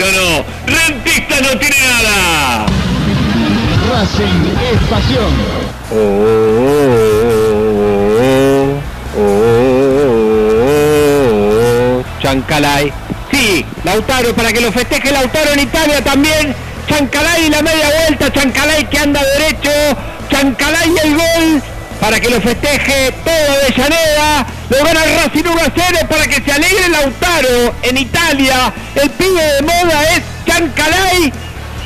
no, no, Rentistas no tiene nada. Racing es pasión. Chancalay. Sí, Lautaro, para que lo festeje Lautaro en Italia también. Chancalay la media vuelta, Chancalay que anda derecho, Chancalay el gol, para que lo festeje todo de Llaneda. Lo gana Racing 1 a 0 para que se alegre Lautaro en Italia. El pibe de moda es Chancalay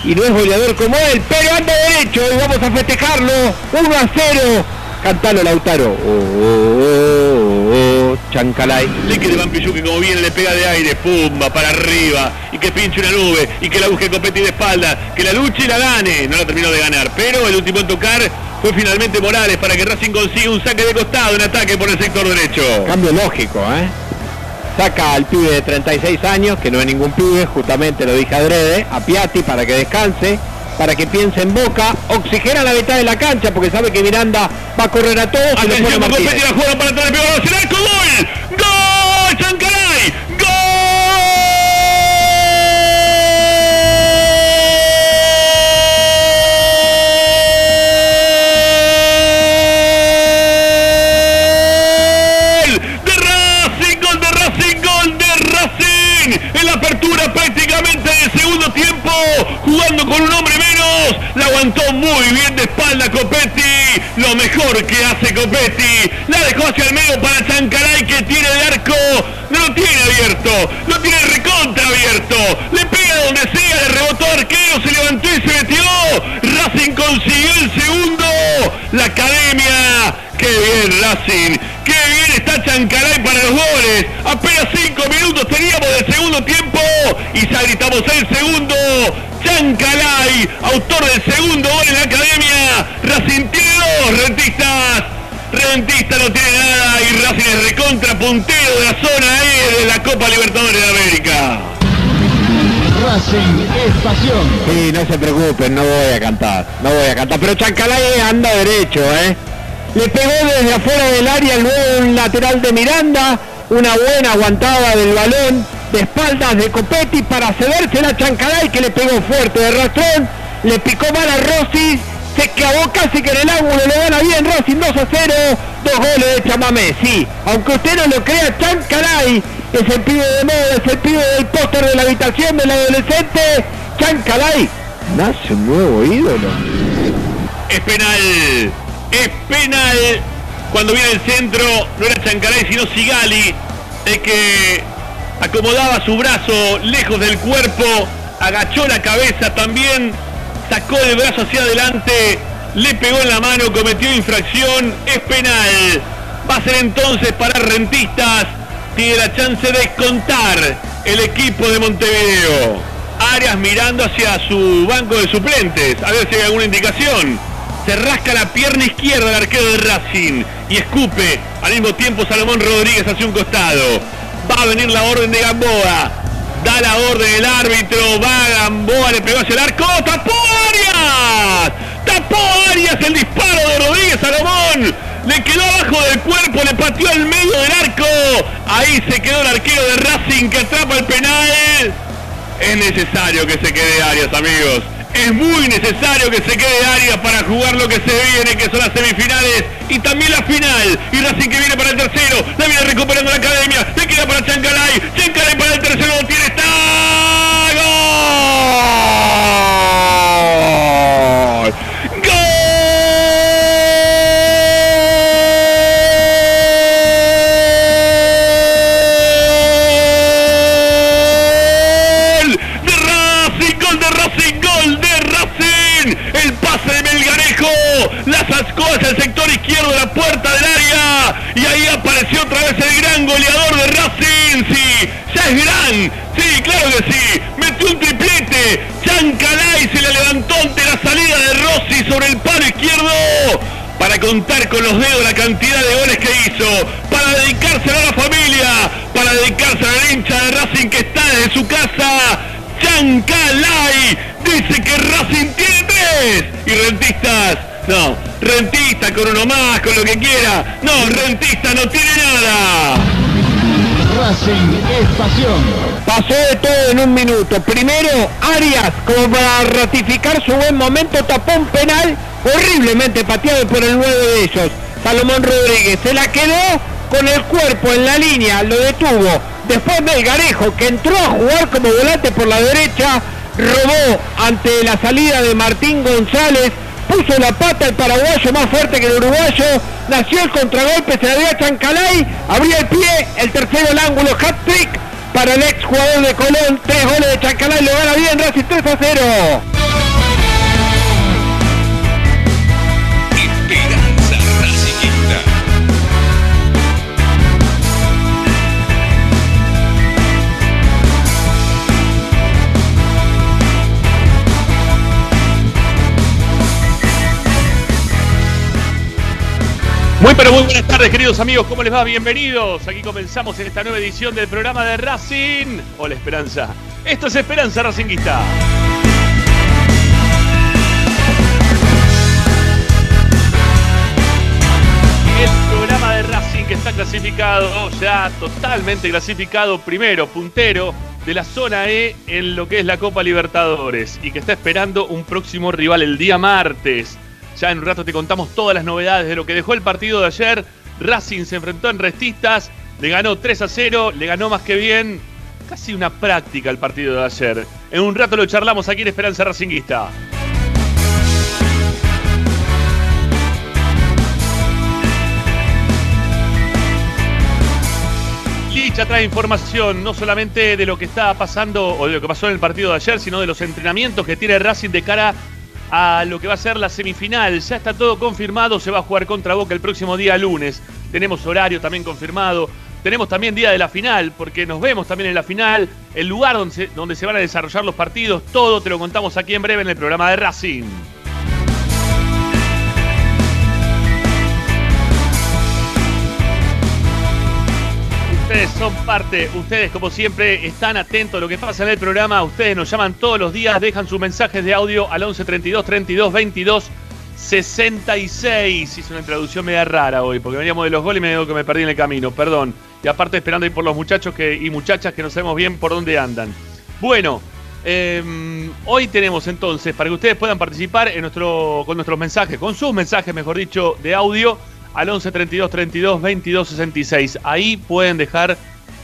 y no es goleador como él, pero anda derecho y vamos a festejarlo. 1 a 0. Cantalo Lautaro. Oh, oh, oh, oh, Chancalay. Le que de Vampillú que como viene le pega de aire, pumba, para arriba, y que pinche una nube, y que la busque Copetti de espalda, que la luche y la gane. No la terminó de ganar, pero el último en tocar fue finalmente Morales para que Racing consiga un saque de costado en ataque por el sector derecho. Cambio lógico, ¿eh? Saca al pibe de 36 años, que no es ningún pibe, justamente lo dije adrede, a Piatti para que descanse, para que piense en Boca, oxigena la mitad de la cancha porque sabe que Miranda va a correr a todos y lo Atención. Copetti la juega para atrás, el arco, gol, gol la aguantó muy bien de espalda Copetti, lo mejor que hace Copetti, la dejó hacia el medio para Chancalay que tiene el arco, no lo tiene abierto, lo tiene recontra abierto, le pega donde sea, le rebotó arquero, se levantó y se metió, Racing consiguió el segundo, la academia, qué bien Racing, qué bien está Chancalay para los goles, apenas cinco minutos teníamos del segundo tiempo y ya gritamos el segundo, Chancalay, autor del segundo gol en la academia, Racing tiene dos rentistas, Rentista no tiene nada y Racing es recontra puntero de la zona E de la Copa Libertadores de América. Racing es pasión. Sí, no se preocupen, no voy a cantar, no voy a cantar, pero Chancalay anda derecho, ¿eh? Le pegó desde afuera del área luego un lateral de Miranda, una buena aguantada del balón de espaldas de Copetti para cederse la Chancalay que le pegó fuerte de rastrón, le picó mal a Rossi, se clavó casi que en el ángulo, le gana bien Racing 2 a 0, dos goles de Chamamé, sí, aunque usted no lo crea, Chancalay es el pibe de moda, es el pibe del póster de la habitación del adolescente, Chancalay, nace un nuevo ídolo. Es penal, es penal. Cuando viene el centro, no era Chancalay sino Sigali, el que acomodaba su brazo lejos del cuerpo, agachó la cabeza también, sacó el brazo hacia adelante, le pegó en la mano, cometió infracción, es penal. Va a ser entonces para rentistas tiene la chance de contar el equipo de Montevideo. Arias mirando hacia su banco de suplentes, a ver si hay alguna indicación. Se rasca la pierna izquierda el arquero de Racing y escupe al mismo tiempo Salomón Rodríguez hacia un costado. Va a venir la orden de Gamboa. Da la orden el árbitro. Va Gamboa, le pegó hacia el arco. ¡Tapó Arias! ¡Tapó Arias el disparo de Rodríguez Salomón! Le quedó abajo del cuerpo, le pateó al medio del arco. Ahí se quedó el arquero de Racing que atrapa el penal. Es necesario que se quede Arias, amigos. Es muy necesario que se quede Arias para jugar lo que se viene, que son las semifinales y también la final. Y Racing que viene para el tercero, la viene recuperando la academia, le queda para Chancalay, Chancalay para el tercero, tiene, está. La sacó hacia el sector izquierdo de la puerta del área y ahí apareció otra vez el gran goleador de Racing. Sí, ya es gran. Sí, claro que sí. Metió un triplete. Chancalay se le levantó ante la salida de Rossi sobre el palo izquierdo para contar con los dedos la cantidad de goles que hizo, para dedicárselo a la familia, para dedicárselo al hincha de Racing que está desde su casa. Chancalay dice que Racing tiene tres y rentistas, no, rentistas con uno más, con lo que quiera, no, rentista no tiene nada. Racing es pasión. Pasó de todo en un minuto. Primero, Arias, como para ratificar su buen momento, tapó un penal horriblemente pateado por el 9 de ellos, Salomón Rodríguez. Se la quedó con el cuerpo en la línea, lo detuvo. Después Melgarejo, que entró a jugar como volante por la derecha, robó ante la salida de Martín González, puso la pata el paraguayo más fuerte que el uruguayo, nació el contragolpe, se la dio a Chancalay, abría el pie, el tercero el ángulo, hat-trick para el ex jugador de Colón, tres goles de Chancalay, lo gana bien, Racing 3 a 0. Muy pero muy buenas tardes queridos amigos, ¿cómo les va? Bienvenidos. Aquí comenzamos en esta nueva edición del programa de Racing. Hola Esperanza. Esto es Esperanza Racinguista. El programa de Racing que está clasificado, ya totalmente clasificado, primero, puntero de la zona E en lo que es la Copa Libertadores y que está esperando un próximo rival el día martes. Ya en un rato te contamos todas las novedades de lo que dejó el partido de ayer. Racing se enfrentó en Restistas, le ganó 3 a 0, le ganó más que bien. Casi una práctica el partido de ayer. En un rato lo charlamos aquí en Esperanza Racinguista. Licha trae información no solamente de lo que está pasando o de lo que pasó en el partido de ayer, sino de los entrenamientos que tiene Racing de cara a lo que va a ser la semifinal. Ya está todo confirmado, se va a jugar contra Boca el próximo día lunes. Tenemos horario también confirmado. Tenemos también día de la final, porque nos vemos también en la final, el lugar donde se, donde se van a desarrollar los partidos. Todo te lo contamos aquí en breve en el programa de Racing. Ustedes son parte, ustedes como siempre están atentos a lo que pasa en el programa, ustedes nos llaman todos los días, dejan sus mensajes de audio al 11 32 32 22 66. Hice una introducción media rara hoy, porque veníamos de los goles y me digo que me perdí en el camino, perdón. Y aparte esperando ir por los muchachos y muchachas que no sabemos bien por dónde andan. Bueno, eh, hoy tenemos entonces, para que ustedes puedan participar con nuestros mensajes, con sus mensajes, mejor dicho, de audio, al 11 32 32 22 66. Ahí pueden dejar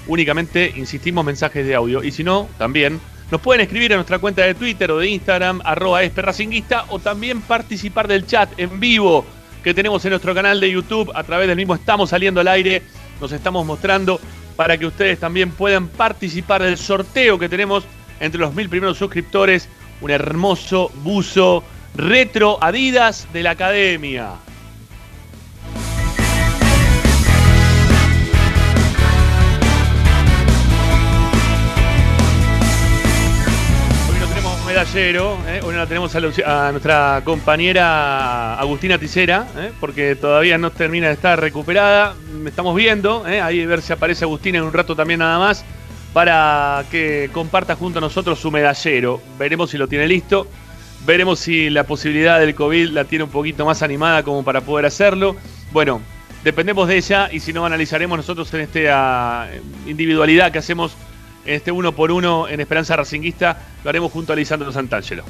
únicamente, insistimos, mensajes de audio. Y si no, también nos pueden escribir a nuestra cuenta de Twitter o de Instagram, arroba esperracinguista, o también participar del chat en vivo que tenemos en nuestro canal de YouTube. A través del mismo estamos saliendo al aire, nos estamos mostrando para que ustedes también puedan participar del sorteo que tenemos entre los mil primeros suscriptores. Un hermoso buzo retro Adidas de la Academia. Medallero. ¿eh? Hoy la tenemos a, nuestra compañera Agustina Ticera, ¿eh? porque todavía no termina de estar recuperada. Estamos viendo, ¿eh? ahí ver si aparece Agustina en un rato también nada más, para que comparta junto a nosotros su medallero. Veremos si lo tiene listo. Veremos si la posibilidad del COVID la tiene un poquito más animada como para poder hacerlo. Bueno, dependemos de ella y si no analizaremos nosotros en esta individualidad que hacemos este uno por uno en Esperanza Racinguista, lo haremos junto a Lisandro Santangelo.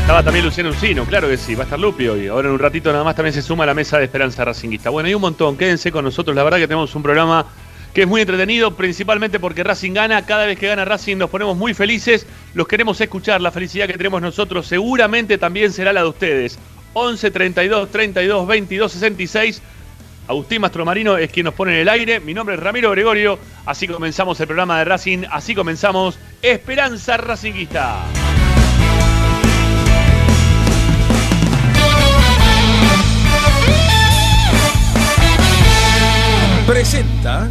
Estaba también Luciano Uncino, claro que sí, va a estar Lupi hoy. Ahora en un ratito nada más también se suma a la mesa de Esperanza Racinguista. Bueno, hay un montón, quédense con nosotros, la verdad que tenemos un programa que es muy entretenido, principalmente porque Racing gana, cada vez que gana Racing nos ponemos muy felices, los queremos escuchar, la felicidad que tenemos nosotros seguramente también será la de ustedes. 11 32 32 22 66 Agustín Mastromarino es quien nos pone en el aire. Mi nombre es Ramiro Gregorio. Así comenzamos el programa de Racing. Así comenzamos Esperanza Racinguista. Presenta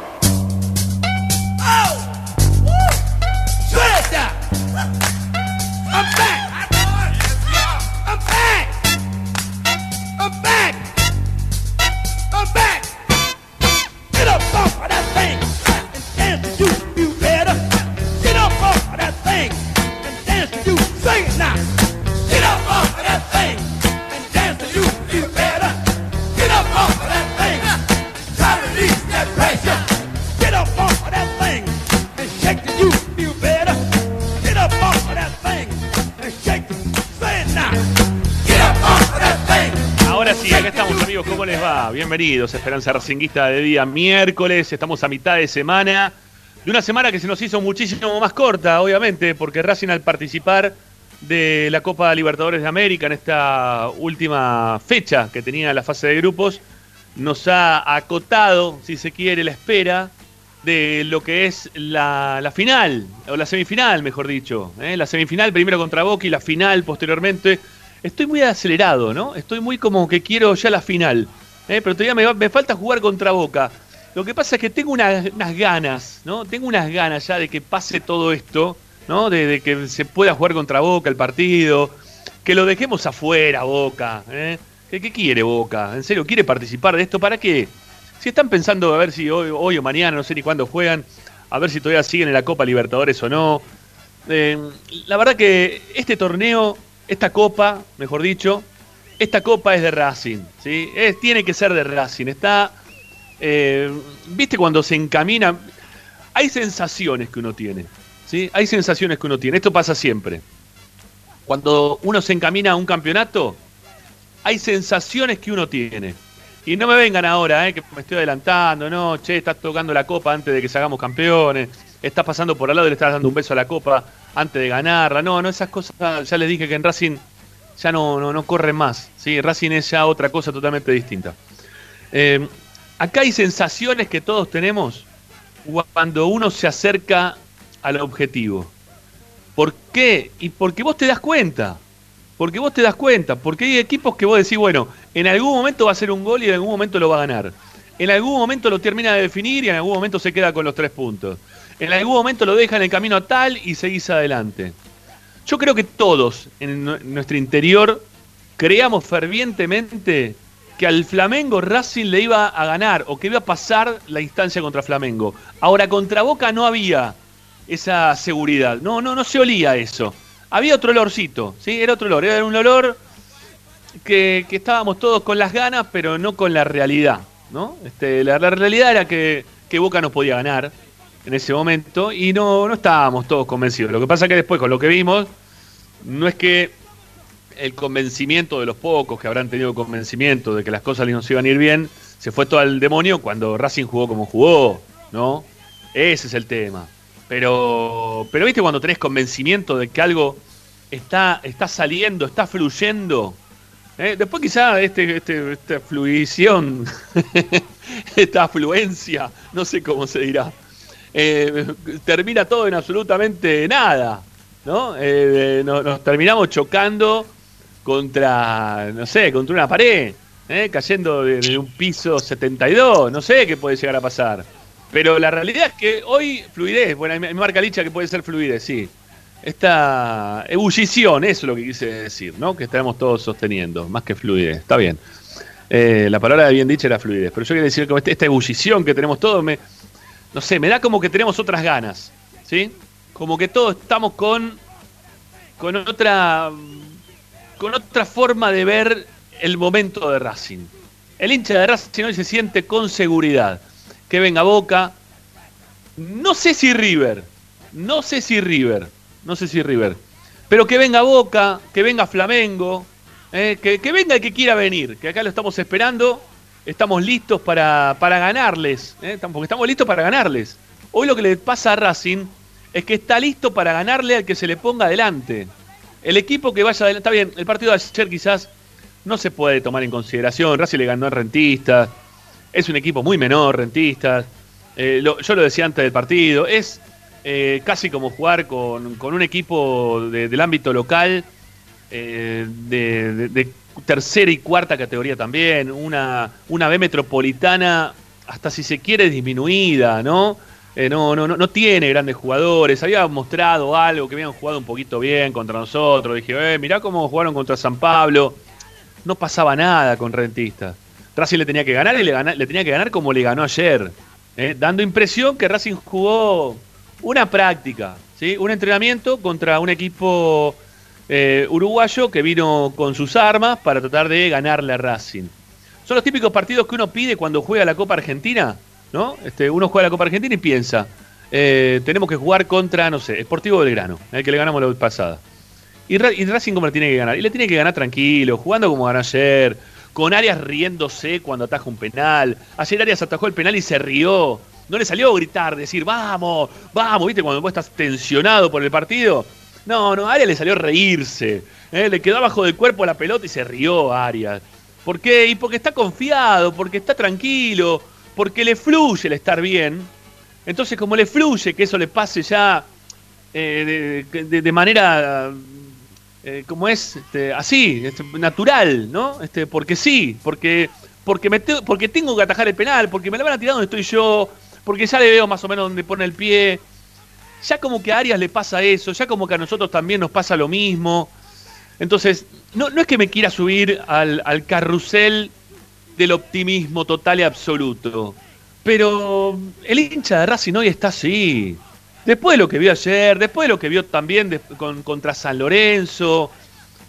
¿cómo les va? Bienvenidos a Esperanza Racinguista de día miércoles, estamos a mitad de semana, de una semana que se nos hizo muchísimo más corta, obviamente, porque Racing al participar de la Copa Libertadores de América en esta última fecha que tenía la fase de grupos, nos ha acotado, si se quiere, la espera de lo que es la, la final, o la semifinal, mejor dicho. ¿eh? La semifinal primero contra Boca y la final posteriormente. Estoy muy acelerado, ¿no? Estoy muy como que quiero ya la final. ¿eh? Pero todavía me, falta jugar contra Boca. Lo que pasa es que tengo unas, ganas, ¿no? Tengo unas ganas ya de que pase todo esto, ¿no? De, que se pueda jugar contra Boca el partido. Que lo dejemos afuera, Boca. ¿eh? ¿Qué, qué quiere Boca? ¿En serio? ¿Quiere participar de esto? ¿Para qué? Si están pensando a ver si hoy, hoy o mañana, no sé ni cuándo juegan, a ver si todavía siguen en la Copa Libertadores o no. Eh, la verdad que este torneo, esta copa, mejor dicho, esta copa es de Racing, ¿sí? Es, tiene que ser de Racing. Está, eh, viste cuando se encamina, hay sensaciones que uno tiene, ¿sí? Hay sensaciones que uno tiene. Esto pasa siempre. Cuando uno se encamina a un campeonato, hay sensaciones que uno tiene. Y no me vengan ahora, eh, que me estoy adelantando, no, che, estás tocando la copa antes de que salgamos campeones, estás pasando por al lado y le estás dando un beso a la copa antes de ganarla. No, no, esas cosas, ya les dije que en Racing ya no, no, corren más. ¿sí? Racing es ya otra cosa totalmente distinta. Eh, acá hay sensaciones que todos tenemos cuando uno se acerca al objetivo. ¿Por qué? Y porque vos te das cuenta. Porque vos te das cuenta. Porque hay equipos que vos decís, bueno, en algún momento va a ser un gol y en algún momento lo va a ganar. En algún momento lo termina de definir y en algún momento se queda con los tres puntos. En algún momento lo deja en el camino tal y seguís adelante. Yo creo que todos en nu- nuestro interior creíamos fervientemente que al Flamengo Racing le iba a ganar o que iba a pasar la instancia contra Flamengo. Ahora contra Boca no había esa seguridad. No, no, no se olía eso. Había otro olorcito, ¿sí? Era otro olor. Era un olor que, que estábamos todos con las ganas, pero no con la realidad, ¿no? Este, la, la realidad era que, que Boca nos podía ganar en ese momento y no, no estábamos todos convencidos. Lo que pasa que después con lo que vimos, no es que el convencimiento de los pocos que habrán tenido convencimiento de que las cosas nos iban a ir bien, se fue todo al demonio cuando Racing jugó como jugó, ¿no? Ese es el tema. Pero, pero viste cuando tenés convencimiento de que algo está, está saliendo, está fluyendo. ¿eh? Después quizá este, este, esta fluición, esta afluencia, no sé cómo se dirá, eh, termina todo en absolutamente nada. ¿no? Eh, nos, nos terminamos chocando contra, no sé, contra una pared, ¿eh? cayendo de, un piso 72, no sé qué puede llegar a pasar. Pero la realidad es que hoy fluidez, bueno, me marca Licha que puede ser fluidez, sí. Esta ebullición, eso es lo que quise decir, ¿no? Que estamos todos sosteniendo, más que fluidez, está bien. La palabra bien dicha era fluidez, pero yo quería decir que esta ebullición que tenemos todos, me, no sé, me da como que tenemos otras ganas, ¿sí? Como que todos estamos con, con otra, con otra forma de ver el momento de Racing. El hincha de Racing hoy se siente con seguridad. Que venga Boca. No sé si River. No sé si River. No sé si River. Pero que venga Boca, que venga Flamengo. eh, que, que venga el que quiera venir. Que acá lo estamos esperando. Estamos listos para, para ganarles. eh, porque estamos listos para ganarles. Hoy lo que le pasa a Racing es que está listo para ganarle al que se le ponga adelante. El equipo que vaya adelante. Está bien, el partido de ayer quizás no se puede tomar en consideración. Racing le ganó a Rentistas. Es un equipo muy menor, Rentistas. Eh, yo lo decía antes del partido. Es eh, casi como jugar con, con un equipo de- del ámbito local, eh, de tercera y cuarta categoría también. Una, una B metropolitana, hasta si se quiere, disminuida, ¿no? Eh, no, no, no, no tiene grandes jugadores. Había mostrado algo que habían jugado un poquito bien contra nosotros. Dije, eh, mirá cómo jugaron contra San Pablo no pasaba nada con Rentistas. Racing le tenía que ganar y le, tenía que ganar como le ganó ayer. ¿eh? Dando impresión que Racing jugó una práctica, ¿sí? un entrenamiento contra un equipo eh, uruguayo que vino con sus armas para tratar de ganarle a Racing. Son los típicos partidos que uno pide cuando juega la Copa Argentina, ¿no? Este, uno juega la Copa Argentina y piensa, eh, tenemos que jugar contra, no sé, Sportivo Belgrano, el que le ganamos la vez pasada. Y, Ra- y Racing como le tiene que ganar. Y le tiene que ganar tranquilo, jugando como ganó ayer, con Arias riéndose cuando ataja un penal. Ayer Arias atajó el penal y se rió. No le salió a gritar, decir, vamos, vamos, ¿viste? Cuando vos estás tensionado por el partido. No, no, a Arias le salió a reírse. ¿eh? Le quedó abajo del cuerpo la pelota y se rió Arias. ¿Por qué? Y porque está confiado, porque está tranquilo, porque le fluye el estar bien. Entonces, como le fluye que eso le pase ya eh, de, manera eh, como es este, así, este, natural, ¿no? Este, porque sí, porque porque me porque tengo que atajar el penal, porque me la van a tirar donde estoy yo, porque ya le veo más o menos donde pone el pie. Ya como que a Arias le pasa eso, ya como que a nosotros también nos pasa lo mismo. Entonces, no, no es que me quiera subir al, al carrusel del optimismo total y absoluto. Pero el hincha de Racing hoy está así. Después de lo que vio ayer, después de lo que vio también con- contra San Lorenzo,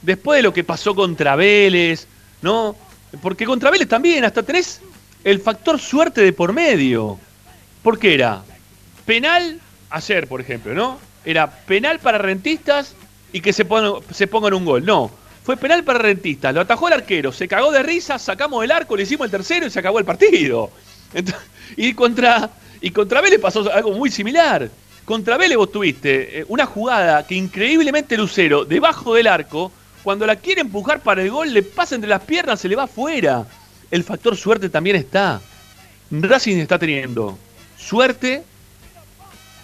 después de lo que pasó contra Vélez, ¿no? Porque contra Vélez también, hasta tenés el factor suerte de por medio. ¿Por qué era? Penal, ayer, por ejemplo, ¿no? Era penal para rentistas y que se, pon- se pongan un gol. No, fue penal para rentistas, lo atajó el arquero, se cagó de risa, sacamos el arco, le hicimos el tercero y se acabó el partido. Y contra y contra Vélez pasó algo muy similar. Contra Vélez vos tuviste eh, una jugada que increíblemente Lucero, debajo del arco, cuando la quiere empujar para el gol, le pasa entre las piernas, se le va afuera. El factor suerte también está. Racing está teniendo suerte.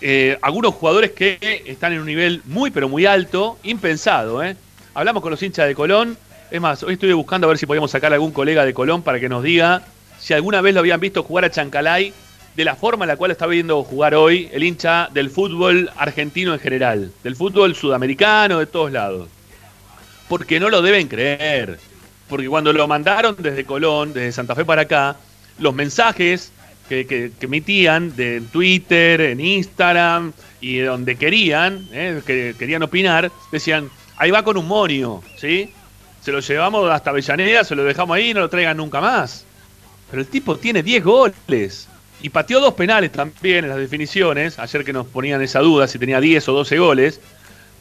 Eh, algunos jugadores que están en un nivel muy, pero muy alto, impensado. ¿eh? Hablamos con los hinchas de Colón. Es más, hoy estuve buscando a ver si podíamos sacar a algún colega de Colón para que nos diga si alguna vez lo habían visto jugar a Chancalay de la forma en la cual está viendo jugar hoy el hincha del fútbol argentino en general, del fútbol sudamericano, de todos lados. Porque no lo deben creer. Porque cuando lo mandaron desde Colón, desde Santa Fe para acá, los mensajes que, que- que emitían de Twitter, en Instagram y de donde querían, eh, que querían opinar, decían, ahí va con un monio, ¿sí? Se lo llevamos hasta Avellaneda, se lo dejamos ahí y no lo traigan nunca más. Pero el tipo tiene 10 goles. Y pateó dos penales también en las definiciones. Ayer que nos ponían esa duda si tenía 10 o 12 goles.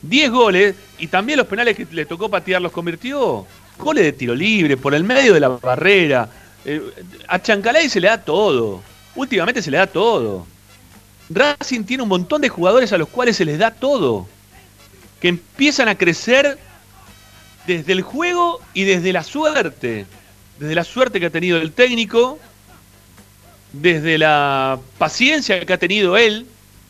10 goles y también los penales que le tocó patear los convirtió. Goles de tiro libre, por el medio de la barrera. Eh, a Chancalay se le da todo. Últimamente se le da todo. Racing tiene un montón de jugadores a los cuales se les da todo. Que empiezan a crecer desde el juego y desde la suerte. Desde la suerte que ha tenido el técnico, desde la paciencia que ha tenido él,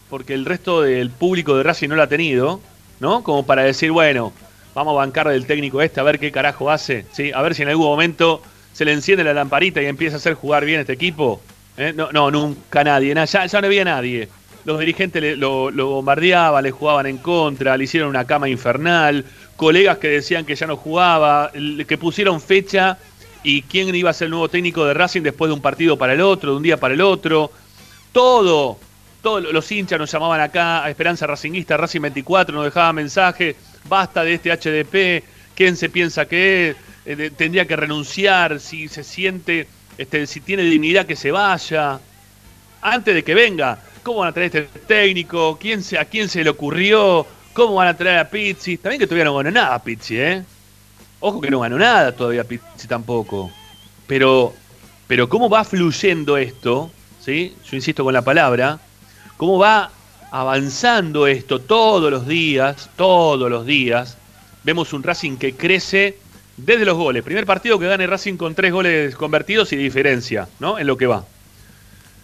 porque el resto del público de Racing no la ha tenido, ¿no? Como para decir, bueno, vamos a bancar del técnico este a ver qué carajo hace, ¿sí? A ver si en algún momento se le enciende la lamparita y empieza a hacer jugar bien este equipo. ¿Eh? No, nunca nadie, ya, no había nadie. Los dirigentes lo, bombardeaban, le jugaban en contra, le hicieron una cama infernal, colegas que decían que ya no jugaba, que pusieron fecha y quién iba a ser el nuevo técnico de Racing después de un partido para el otro, de un día para el otro. Todo, todos los hinchas nos llamaban acá a Esperanza Racinguista, Racing 24, nos dejaban mensaje, basta de este HDP, quién se piensa que es, Eh, tendría que renunciar, si se siente, este, si tiene dignidad que se vaya, antes de que venga. ¿Cómo van a traer este técnico? ¿Quién se, ¿A quién se le ocurrió? ¿Cómo van a traer a Pizzi? También que todavía no ganó nada Pizzi, ¿eh? Ojo que no ganó nada todavía Pizzi tampoco. Pero, pero cómo va fluyendo esto, ¿sí? Yo insisto con la palabra, cómo va avanzando esto todos los días, todos los días. Vemos un Racing que crece desde los goles. Primer partido que gane Racing con tres goles convertidos y diferencia, ¿no? En lo que va.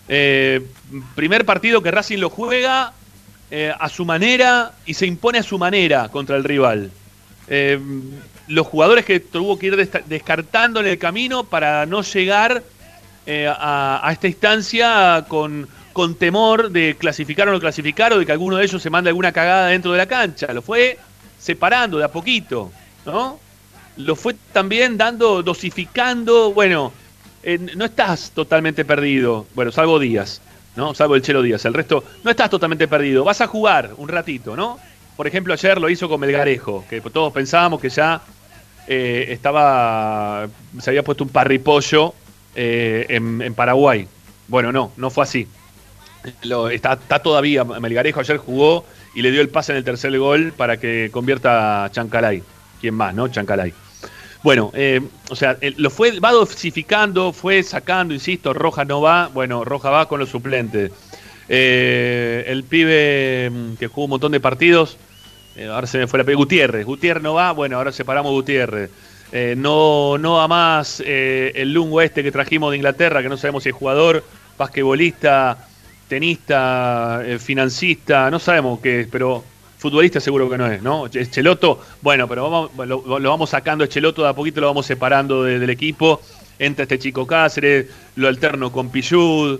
Eh, primer partido que Racing lo juega eh, a su manera y se impone a su manera contra el rival. Eh, los jugadores que tuvo que ir descartando en el camino para no llegar a, a esta instancia con, con temor de clasificar o no clasificar o de que alguno de ellos se mande alguna cagada dentro de la cancha. Lo fue separando de a poquito, ¿no? Lo fue también dando, dosificando, bueno, eh, no estás totalmente perdido, bueno, salvo Díaz, ¿no? Salvo el Chelo Díaz, el resto, no estás totalmente perdido, vas a jugar un ratito, ¿no? Por ejemplo, ayer lo hizo con Melgarejo, que todos pensábamos que ya eh, estaba, se había puesto un parripollo eh, en, Paraguay. Bueno, no, no fue así. Lo- está, está todavía, Melgarejo ayer jugó y le dio el pase en el tercer gol para que convierta a Chancalay. ¿Quién más, no? Chancalay. Bueno, eh, o sea, lo fue, va dosificando, fue sacando, insisto, Roja no va, bueno, Roja va con los suplentes. Eh, el pibe mm, que jugó un montón de partidos, eh, ahora se me fue la pe- Gutiérrez, Gutiérrez no va, bueno, ahora separamos Gutiérrez. No, no va más el lungo este que trajimos de Inglaterra, que no sabemos si es jugador, basquetbolista, tenista, financista, no sabemos qué es, pero futbolista seguro que no es, ¿no? Cheloto, bueno, pero vamos, lo, vamos sacando Cheloto de a poquito, lo vamos separando de- del equipo. Entra este chico Cáceres, lo alterno con Pillud.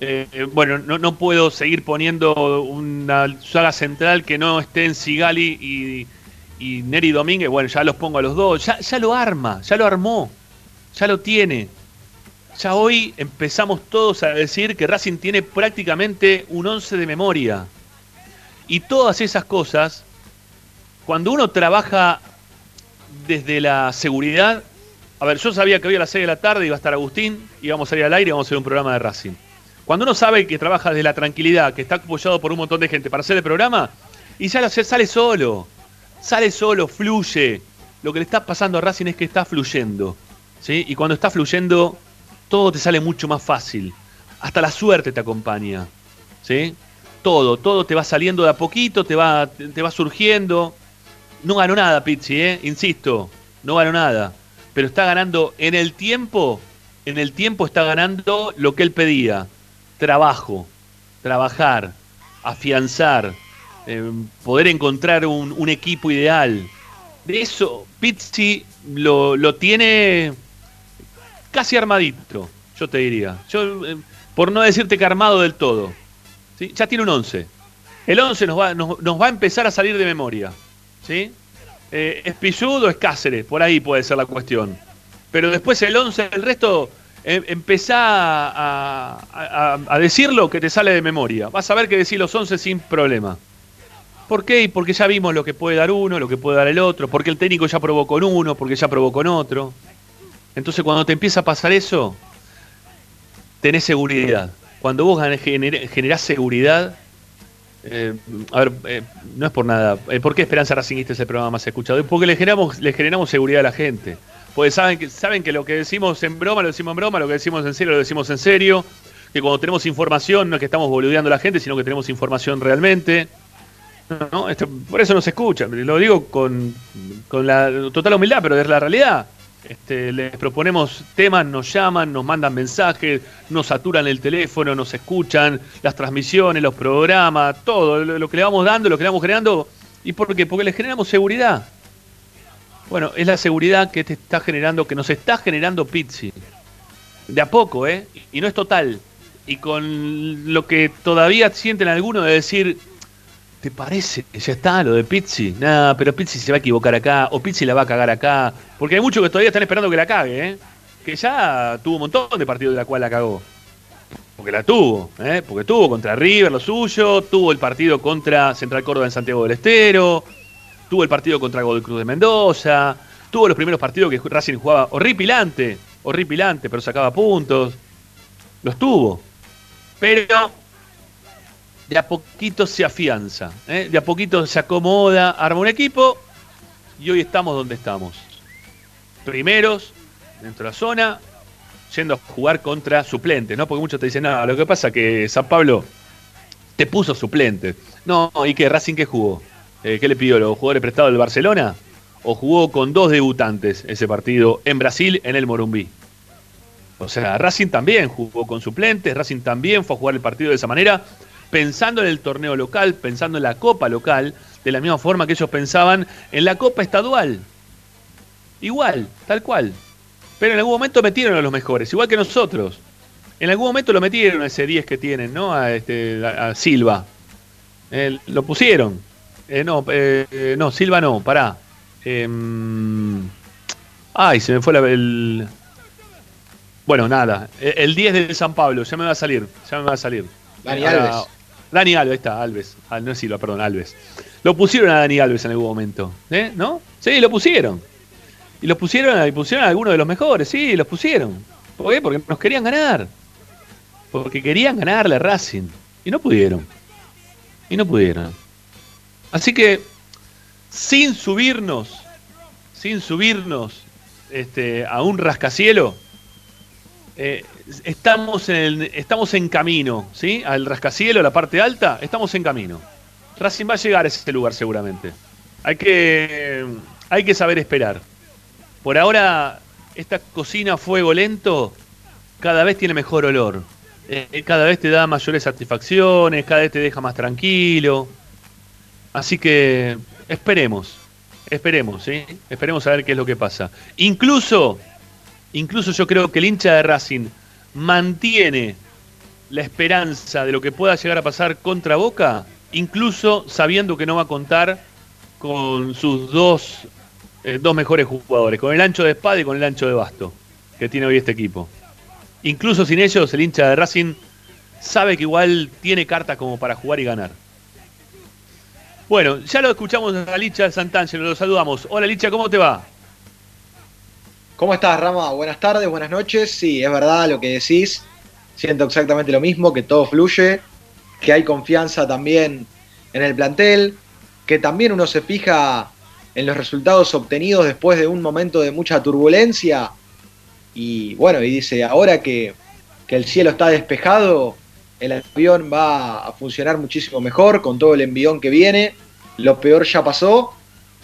Eh, eh, bueno, no, no puedo seguir poniendo una saga central que no esté en Sigali y, y Neri Domínguez. Bueno, ya los pongo a los dos. Ya, ya lo arma, ya lo armó, ya lo tiene. Ya hoy empezamos todos a decir que Racing tiene prácticamente un 11 de memoria. Y todas esas cosas, cuando uno trabaja desde la seguridad, a ver, yo sabía que hoy a las 6 de la tarde iba a estar Agustín, íbamos a salir al aire y íbamos a hacer un programa de Racing. Cuando uno sabe que trabaja desde la tranquilidad, que está apoyado por un montón de gente para hacer el programa, y ya sale solo, sale solo, fluye. Lo que le está pasando a Racing es que está fluyendo. ¿sí? Y cuando está fluyendo, todo te sale mucho más fácil. Hasta la suerte te acompaña. ¿sí? Todo, todo te va saliendo de a poquito, te va, te, va surgiendo. No ganó nada, Pizzi, ¿eh? insisto, no ganó nada. Pero está ganando en el tiempo, en el tiempo está ganando lo que él pedía. Trabajo, trabajar, afianzar, eh, poder encontrar un, equipo ideal. De eso, Pizzi lo, lo tiene casi armadito, yo te diría. Yo, eh, por no decirte que armado del todo. Ya tiene un 11. El 11 nos va, a empezar a salir de memoria. ¿sí? Eh, ¿Es Pilludo o es Cáceres? Por ahí puede ser la cuestión. Pero después el 11, el resto, eh, empezá a, decirlo que te sale de memoria. Vas a ver que decir los 11 sin problema. ¿Por qué? Porque ya vimos lo que puede dar uno, lo que puede dar el otro, porque el técnico ya probó con uno, porque ya probó con otro. Entonces cuando te empieza a pasar eso, tenés seguridad. Cuando vos gener- generás seguridad, eh, a ver, eh, no es por nada. Eh, ¿Por qué Esperanza Racingista es el programa más escuchado? Porque le generamos, le generamos seguridad a la gente. Porque saben que, saben que lo que decimos en broma lo decimos en broma, lo que decimos en serio lo decimos en serio. que cuando tenemos información no es que estamos boludeando a la gente, sino que tenemos información realmente. ¿no? Esto- por eso nos escuchan. Lo digo con, con la total humildad, pero es la realidad. Este, les proponemos temas, nos llaman, nos mandan mensajes, nos saturan el teléfono, nos escuchan, las transmisiones, los programas, todo lo, que le vamos dando, lo que le vamos generando. ¿Y por qué? Porque les generamos seguridad. Bueno, es la seguridad que te está generando, que nos está generando Pizzi. De a poco, ¿eh? Y no es total. Y con lo que todavía sienten algunos de decir, ¿te parece ya está lo de Pizzi? Nah, pero Pizzi se va a equivocar acá, o Pizzi la va a cagar acá. Porque hay muchos que todavía están esperando que la cague, ¿eh? Que ya tuvo un montón de partidos de la cual la cagó. Porque la tuvo, ¿eh? Porque tuvo contra River lo suyo, tuvo el partido contra Central Córdoba en Santiago del Estero, tuvo el partido contra Godoy Cruz de Mendoza, tuvo los primeros partidos que Racing jugaba horripilante, horripilante, pero sacaba puntos. Los tuvo. Pero de a poquito se afianza, ¿eh? de a poquito se acomoda, arma un equipo y hoy estamos donde estamos. Primeros, dentro de la zona, yendo a jugar contra suplentes, ¿no? Porque muchos te dicen, no, lo que pasa es que San Pablo te puso suplentes. No, ¿y qué? ¿Racing qué jugó? Eh, ¿Qué le pidió? ¿Los jugadores prestados del Barcelona? ¿O jugó con dos debutantes ese partido en Brasil, en el Morumbí? O sea, Racing también jugó con suplentes, Racing también fue a jugar el partido de esa manera, pensando en el torneo local, pensando en la copa local, de la misma forma que ellos pensaban en la copa estadual. Igual, tal cual. Pero en algún momento metieron a los mejores, igual que nosotros. En algún momento lo metieron a ese 10 que tienen, ¿no? A, este, a, a Silva. Eh, lo pusieron. Eh, no, eh, eh, no, Silva no, pará. Em, ay, se me fue la, el... Bueno, nada. Eh, El 10 del San Pablo, ya me va a salir. Ya me va a salir. Dani Alves. Dani Alves, está, Alves. Ah, no es Silva, perdón, Alves. Lo pusieron a Dani Alves en algún momento. ¿Eh? ¿No? Sí, lo pusieron. Y los pusieron, y pusieron a algunos de los mejores, sí, los pusieron. ¿Por qué? Porque nos querían ganar. Porque querían ganarle a Racing. Y no pudieron. Y no pudieron. Así que, sin subirnos, sin subirnos este, a un rascacielo, eh, estamos, en estamos en camino, ¿sí? Al rascacielo, la parte alta, estamos en camino. Racing va a llegar a ese lugar seguramente. Hay que, hay que saber esperar. Por ahora, esta cocina fuego lento cada vez tiene mejor olor. Eh, cada vez te da mayores satisfacciones, cada vez te deja más tranquilo. Así que esperemos, esperemos, ¿sí? Esperemos a ver qué es lo que pasa. Incluso, incluso yo creo que el hincha de Racing mantiene la esperanza de lo que pueda llegar a pasar contra Boca, incluso sabiendo que no va a contar con sus dos, eh, dos mejores jugadores, con el ancho de espada y con el ancho de basto que tiene hoy este equipo. Incluso sin ellos, el hincha de Racing sabe que igual tiene cartas como para jugar y ganar. Bueno, ya lo escuchamos a Licha Santangelo, lo saludamos. Hola Licha, ¿cómo te va? ¿Cómo estás, Rama? Buenas tardes, buenas noches. Sí, es verdad lo que decís. Siento exactamente lo mismo, que todo fluye, que hay confianza también en el plantel, que también uno se fija en los resultados obtenidos después de un momento de mucha turbulencia. Y bueno, y dice, ahora que, que el cielo está despejado, el avión va a funcionar muchísimo mejor con todo el envión que viene. Lo peor ya pasó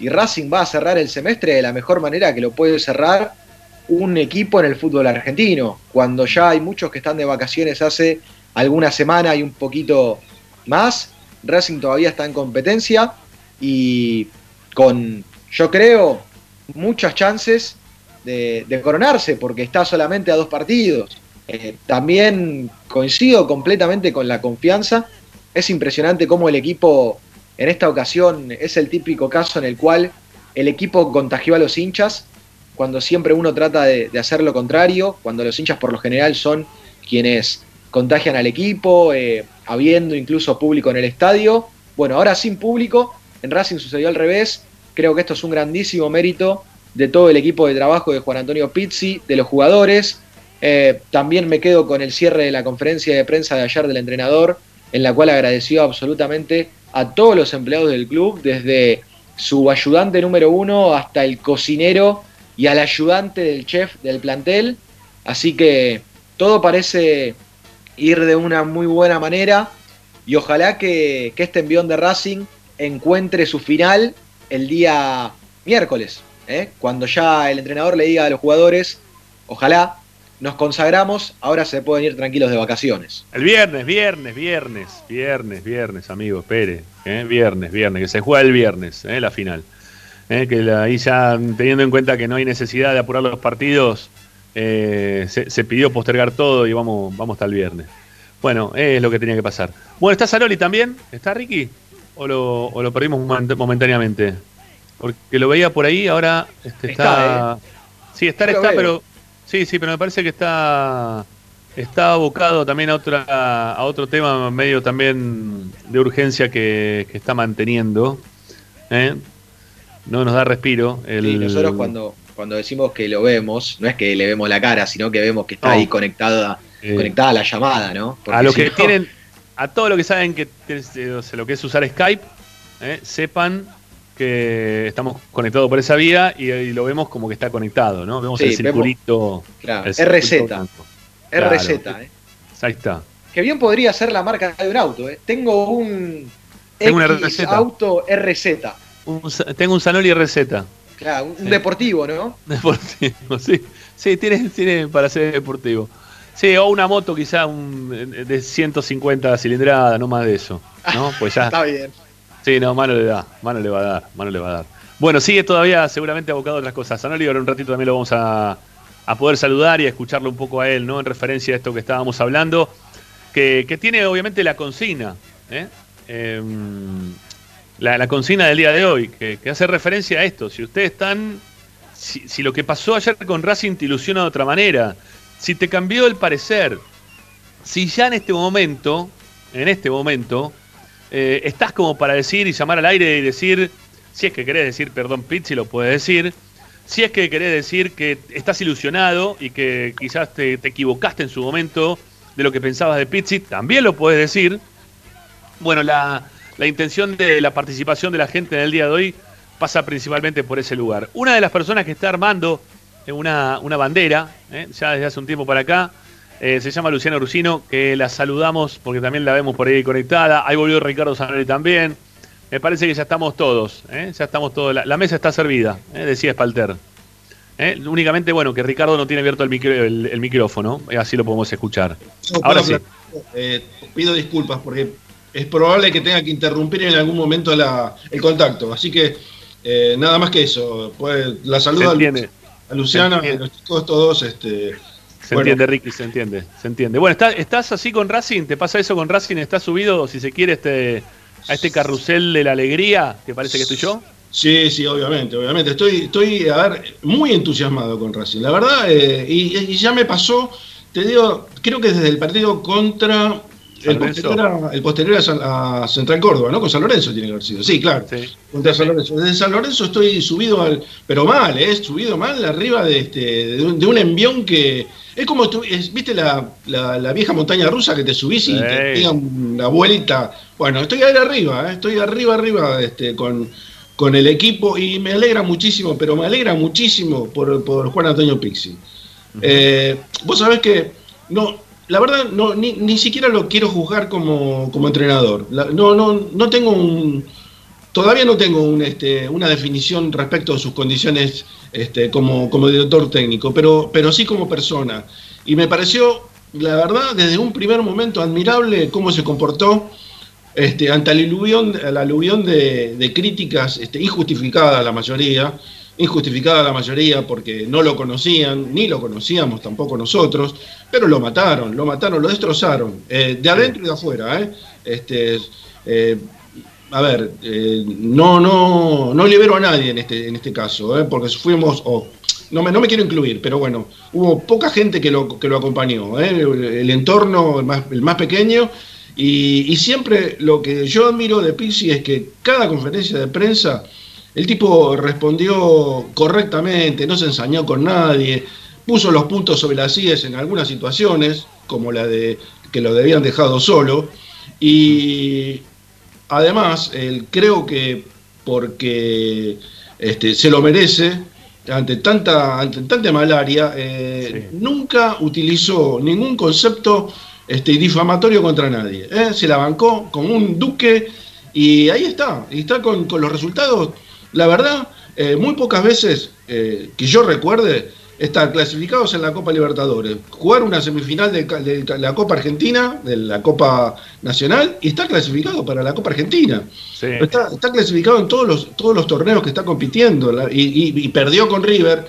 y Racing va a cerrar el semestre de la mejor manera que lo puede cerrar un equipo en el fútbol argentino, cuando ya hay muchos que están de vacaciones hace alguna semana y un poquito más, Racing todavía está en competencia y con, yo creo, muchas chances de, coronarse, porque está solamente a dos partidos. Eh, también coincido completamente con la confianza. Es impresionante cómo el equipo en esta ocasión es el típico caso en el cual el equipo contagió a los hinchas, cuando siempre uno trata de, hacer lo contrario, cuando los hinchas por lo general son quienes contagian al equipo, eh, habiendo incluso público en el estadio. Bueno, ahora sin público, en Racing sucedió al revés. Creo que esto es un grandísimo mérito de todo el equipo de trabajo de Juan Antonio Pizzi, de los jugadores. Eh, también me quedo con el cierre de la conferencia de prensa de ayer del entrenador, en la cual agradeció absolutamente a todos los empleados del club, desde su ayudante número uno hasta el cocinero y al ayudante del chef del plantel. Así que todo parece ir de una muy buena manera y ojalá que, que este envión de Racing encuentre su final el día miércoles, ¿eh? cuando ya el entrenador le diga a los jugadores, ojalá nos consagramos, ahora se pueden ir tranquilos de vacaciones. El viernes, viernes, viernes, viernes, viernes, amigo, espere. ¿eh? Viernes, viernes, que se juega el viernes, ¿eh? la final. ¿Eh? Que ahí ya, teniendo en cuenta que no hay necesidad de apurar los partidos, eh, se, se pidió postergar todo y vamos, vamos hasta el viernes. Bueno, es lo que tenía que pasar. Bueno, ¿está Saloli también? ¿Está Ricky? ¿O lo, o lo perdimos moment- momentáneamente? Porque lo veía por ahí, ahora este, está... Está, Sí, estar está, veo. pero... Sí, sí, pero me parece que está está abocado también a otra a otro tema medio también de urgencia que, que está manteniendo. ¿eh? No nos da respiro. El, Sí, nosotros cuando, cuando decimos que lo vemos, no es que le vemos la cara, sino que vemos que está No. ahí conectada, eh, conectada la llamada, ¿no? Porque a los si que no- tienen, a todos los que saben que o sea, lo que es usar Skype, ¿eh? sepan que estamos conectados por esa vía y, y lo vemos como que está conectado, ¿no? Vemos Sí, el vemos- circulito. Claro, el circulito RZ. Claro. RZ, ¿eh? Ahí está. Que bien podría ser la marca de un auto, ¿eh? Tengo un Tengo una X RZ. auto RZ. Un tengo un Sanoli receta. Claro, un Sí. deportivo, ¿no? Deportivo, sí. Sí, tiene, tiene para ser deportivo. Sí, o una moto quizá un, de 150 cilindradas, no más de eso. ¿No? Pues ya. Está bien. Sí, no, mano le da, mano le va a dar, mano le va a dar. Bueno, sigue todavía seguramente abocado a otras cosas. Sanoli, ahora un ratito también lo vamos a, a poder saludar y a escucharlo un poco a él, ¿no? En referencia a esto que estábamos hablando, que, que tiene obviamente la consigna, ¿eh? Em, la, la consigna del día de hoy, que, que hace referencia a esto. Si ustedes están, si, si lo que pasó ayer con Racing te ilusiona de otra manera, si te cambió el parecer, si ya en este momento, en este momento, eh, estás como para decir y llamar al aire y decir, si es que querés decir perdón Pizzi, lo puedes decir, si es que querés decir que estás ilusionado y que quizás te, te equivocaste en su momento de lo que pensabas de Pizzi, también lo puedes decir. Bueno, la, la intención de la participación de la gente en el día de hoy pasa principalmente por ese lugar. Una de las personas que está armando una, una bandera, ¿eh? ya desde hace un tiempo para acá, eh, se llama Luciana Rusino, que la saludamos porque también la vemos por ahí conectada. Ahí volvió Ricardo Sanelli también. Me parece que ya estamos todos, ¿eh? ya estamos todos. La, la mesa está servida, decía Spalter. Únicamente, bueno, que Ricardo no tiene abierto el, micro- el- el micrófono, así lo podemos escuchar. No Ahora sí. pido disculpas porque es probable que tenga que interrumpir en algún momento la- el contacto. Así que eh, nada más que eso. Pues, la Se saludo a, Lu- a Luciana, Se a los chicos todos. Este, se Bueno. entiende, Ricky, se entiende, se entiende. Bueno, ¿estás, ¿estás así con Racing? ¿Te pasa eso con Racing? ¿Estás subido, si se quiere, este, a este carrusel de la alegría que parece que estoy yo? Sí, sí, obviamente, obviamente. Estoy, estoy, a ver, muy entusiasmado con Racing. La verdad, eh, y, y ya me pasó, te digo, creo que desde el partido contra el posterior, a, el posterior a San- a Central Córdoba, ¿no? Con San Lorenzo tiene que haber sido. Sí, claro. Sí. Contra San Lorenzo. Desde San Lorenzo estoy subido al. Pero mal, ¿eh? Subido mal arriba de, este, de, un, de un envión que. Es como, es- ¿viste la, la- la vieja montaña rusa que te subís y te pega una vuelta? Bueno, estoy ahí arriba, ¿eh? Estoy arriba, arriba este, con, con el equipo y me alegra muchísimo, pero me alegra muchísimo por, por Juan Antonio Pixi. Eh, vos sabés que. No, la verdad, no, ni, ni siquiera lo quiero juzgar como, como entrenador. No, no, no tengo un. Todavía no tengo un, este, una definición respecto a sus condiciones este, como, como director técnico, pero, pero sí como persona. Y me pareció, la verdad, desde un primer momento admirable cómo se comportó este, ante el aluvión, el aluvión de, de críticas este, injustificadas la mayoría, injustificada la mayoría porque no lo conocían, ni lo conocíamos tampoco nosotros, pero lo mataron, lo mataron, lo destrozaron, eh, de adentro y de afuera. ¿eh? Este, eh, a ver, eh, no, no, no libero a nadie en este, en este caso, porque fuimos, o no, me, no me quiero incluir, pero bueno, hubo poca gente que lo, que lo acompañó, el, entorno, el más, el más pequeño, y, siempre lo que yo admiro de Pixi es que cada conferencia de prensa, el tipo respondió correctamente, no se ensañó con nadie, puso los puntos sobre las IES en algunas situaciones, como la de que lo debían dejado solo, y además, él creo que porque este, se lo merece, ante tanta, ante tanta malaria, eh, nunca utilizó ningún concepto este, difamatorio contra nadie. ¿eh? Se la bancó con un duque y ahí está, y está con, con los resultados. La verdad, eh, muy pocas veces eh, que yo recuerde están clasificados en la Copa Libertadores, jugar una semifinal de, la Copa Argentina, de la Copa Nacional, y está clasificado para la Copa Argentina. Sí. Está, está clasificado en todos los, todos los torneos que está compitiendo la- y, y- y perdió con River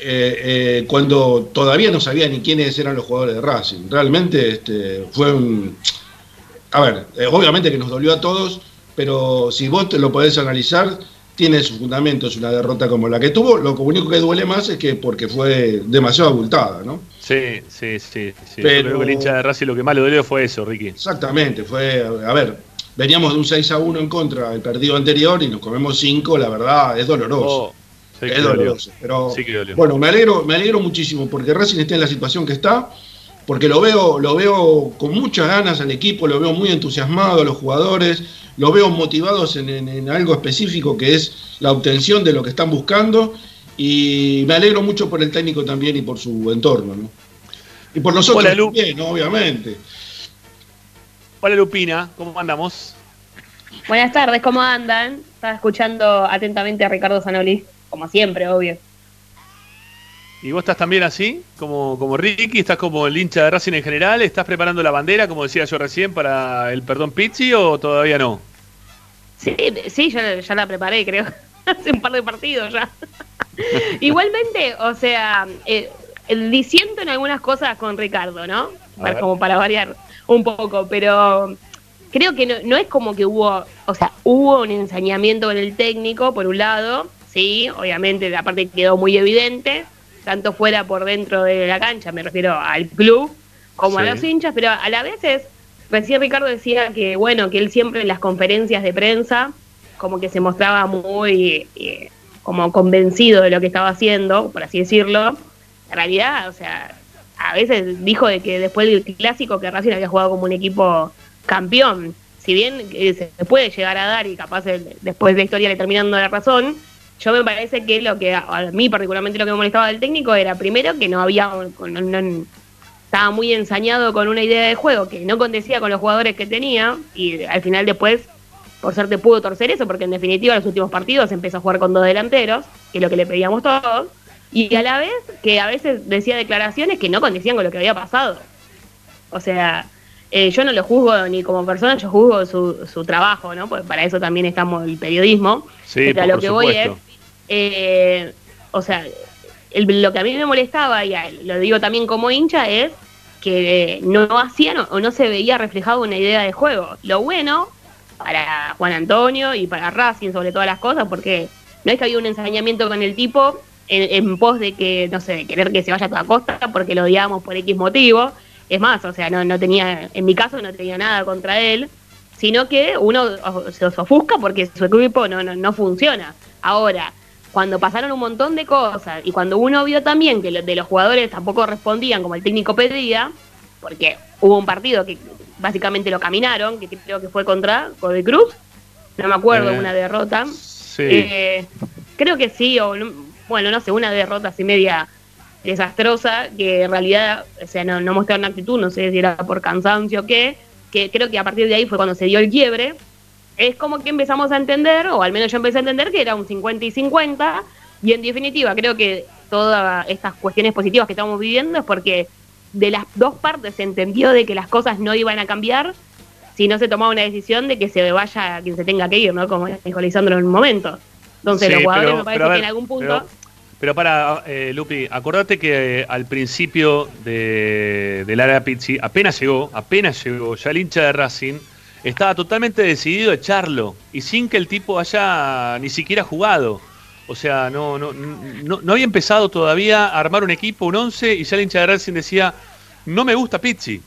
eh, eh, cuando todavía no sabía ni quiénes eran los jugadores de Racing. Realmente este, fue un... A ver, eh, obviamente que nos dolió a todos, pero si vos te lo podés analizar, tiene su fundamento, es una derrota como la que tuvo. Lo único que duele más es que porque fue demasiado abultada, ¿no? Sí, sí, sí. sí. Yo Pero- creo que el hincha de Racing lo que más le dolió fue eso, Ricky. Exactamente, fue, a ver, veníamos de un 6 a 1 en contra el partido anterior y nos comemos 5, la verdad, es doloroso. Oh, sí es doloroso. Pero Sí bueno, me alegro, me alegro muchísimo porque Racing está en la situación que está, porque lo veo, lo veo con muchas ganas al equipo, lo veo muy entusiasmado a los jugadores, lo veo motivados en, en- en algo específico que es la obtención de lo que están buscando. Y me alegro mucho por el técnico también y por su entorno, ¿no? Y por nosotros Hola, también, ¿no? obviamente. Hola Lupina, ¿cómo andamos? Buenas tardes, ¿cómo andan? Estaba escuchando atentamente a Ricardo Zanoli, como siempre, obvio. ¿Y vos estás también así, como, como Ricky? ¿Estás como el hincha de Racing en general? ¿Estás preparando la bandera, como decía yo recién, para el perdón Pizzi o todavía no? Sí, sí, ya, ya la preparé, creo. Hace un par de partidos ya. Igualmente, o sea, eh, disiento en algunas cosas con Ricardo, ¿no? Para- como para variar un poco, pero creo que no, no es como que hubo, o sea, hubo un ensañamiento con el técnico, por un lado, sí, obviamente la parte quedó muy evidente, tanto fuera por dentro de la cancha, me refiero al club, como a los hinchas, pero a la vez es, recién Ricardo decía que, bueno, que él siempre en las conferencias de prensa, como que se mostraba muy eh, como convencido de lo que estaba haciendo, por así decirlo. En realidad, o sea, a veces dijo de que después del clásico que Racing había jugado como un equipo campeón. Si bien eh, se puede llegar a dar y capaz el- después de la historia le terminando la razón, yo me parece que lo que a, mí particularmente lo que me molestaba del técnico era primero que no había no- estaba muy ensañado con una idea de juego que no condecía con los jugadores que tenía y al final después por suerte pudo torcer eso porque en definitiva los últimos partidos empezó a jugar con dos delanteros que es lo que le pedíamos todos y a la vez que a veces decía declaraciones que no condecían con lo que había pasado. O sea eh, yo no lo juzgo ni como persona yo juzgo su, su trabajo no porque para eso también estamos el periodismo Sí, pero por lo que voy es eh, o sea, el- lo que a mí me molestaba, y a- lo digo también como hincha, es que no hacían o no se veía reflejado una idea de juego. Lo bueno para Juan Antonio y para Racing sobre todas las cosas, porque no es que había un ensañamiento con el tipo en, en pos de que, no sé, de querer que se vaya a toda costa porque lo odiábamos por X motivo. Es más, o sea, no, no tenía, en mi caso no tenía nada contra él, sino que uno se os ofusca porque su equipo no, no, no funciona. Ahora, cuando pasaron un montón de cosas y cuando uno vio también que lo- de los jugadores tampoco respondían como el técnico pedía, porque hubo un partido que básicamente lo caminaron, que creo que fue contra Godoy Cruz, no me acuerdo, Eh, una derrota. Sí. Eh, creo que sí, o no- bueno, no sé, una derrota así media desastrosa, que en realidad, o sea, no, no mostraron actitud, no sé si era por cansancio o qué, que creo que a partir de ahí fue cuando se dio el quiebre. Es como que empezamos a entender, o al menos yo empecé a entender que era un 50 y 50, y en definitiva creo que todas estas cuestiones positivas que estamos viviendo es porque de las dos partes se entendió de que las cosas no iban a cambiar si no se tomaba una decisión de que se vaya quien se tenga que ir, ¿no? Como dijo Lisandro en un momento. Entonces Sí, los jugadores pero- me parece a que en algún punto... Pero, pero para, eh, Lupi, acordate que eh, al principio de, del área Pizzi, apenas llegó, apenas llegó, ya el hincha de Racing estaba totalmente decidido a echarlo y sin que el tipo haya ni siquiera jugado. O sea, no, no, no, no había empezado todavía a armar un equipo, un 11, y ya el hincha de Racing decía, no me gusta Pizzi,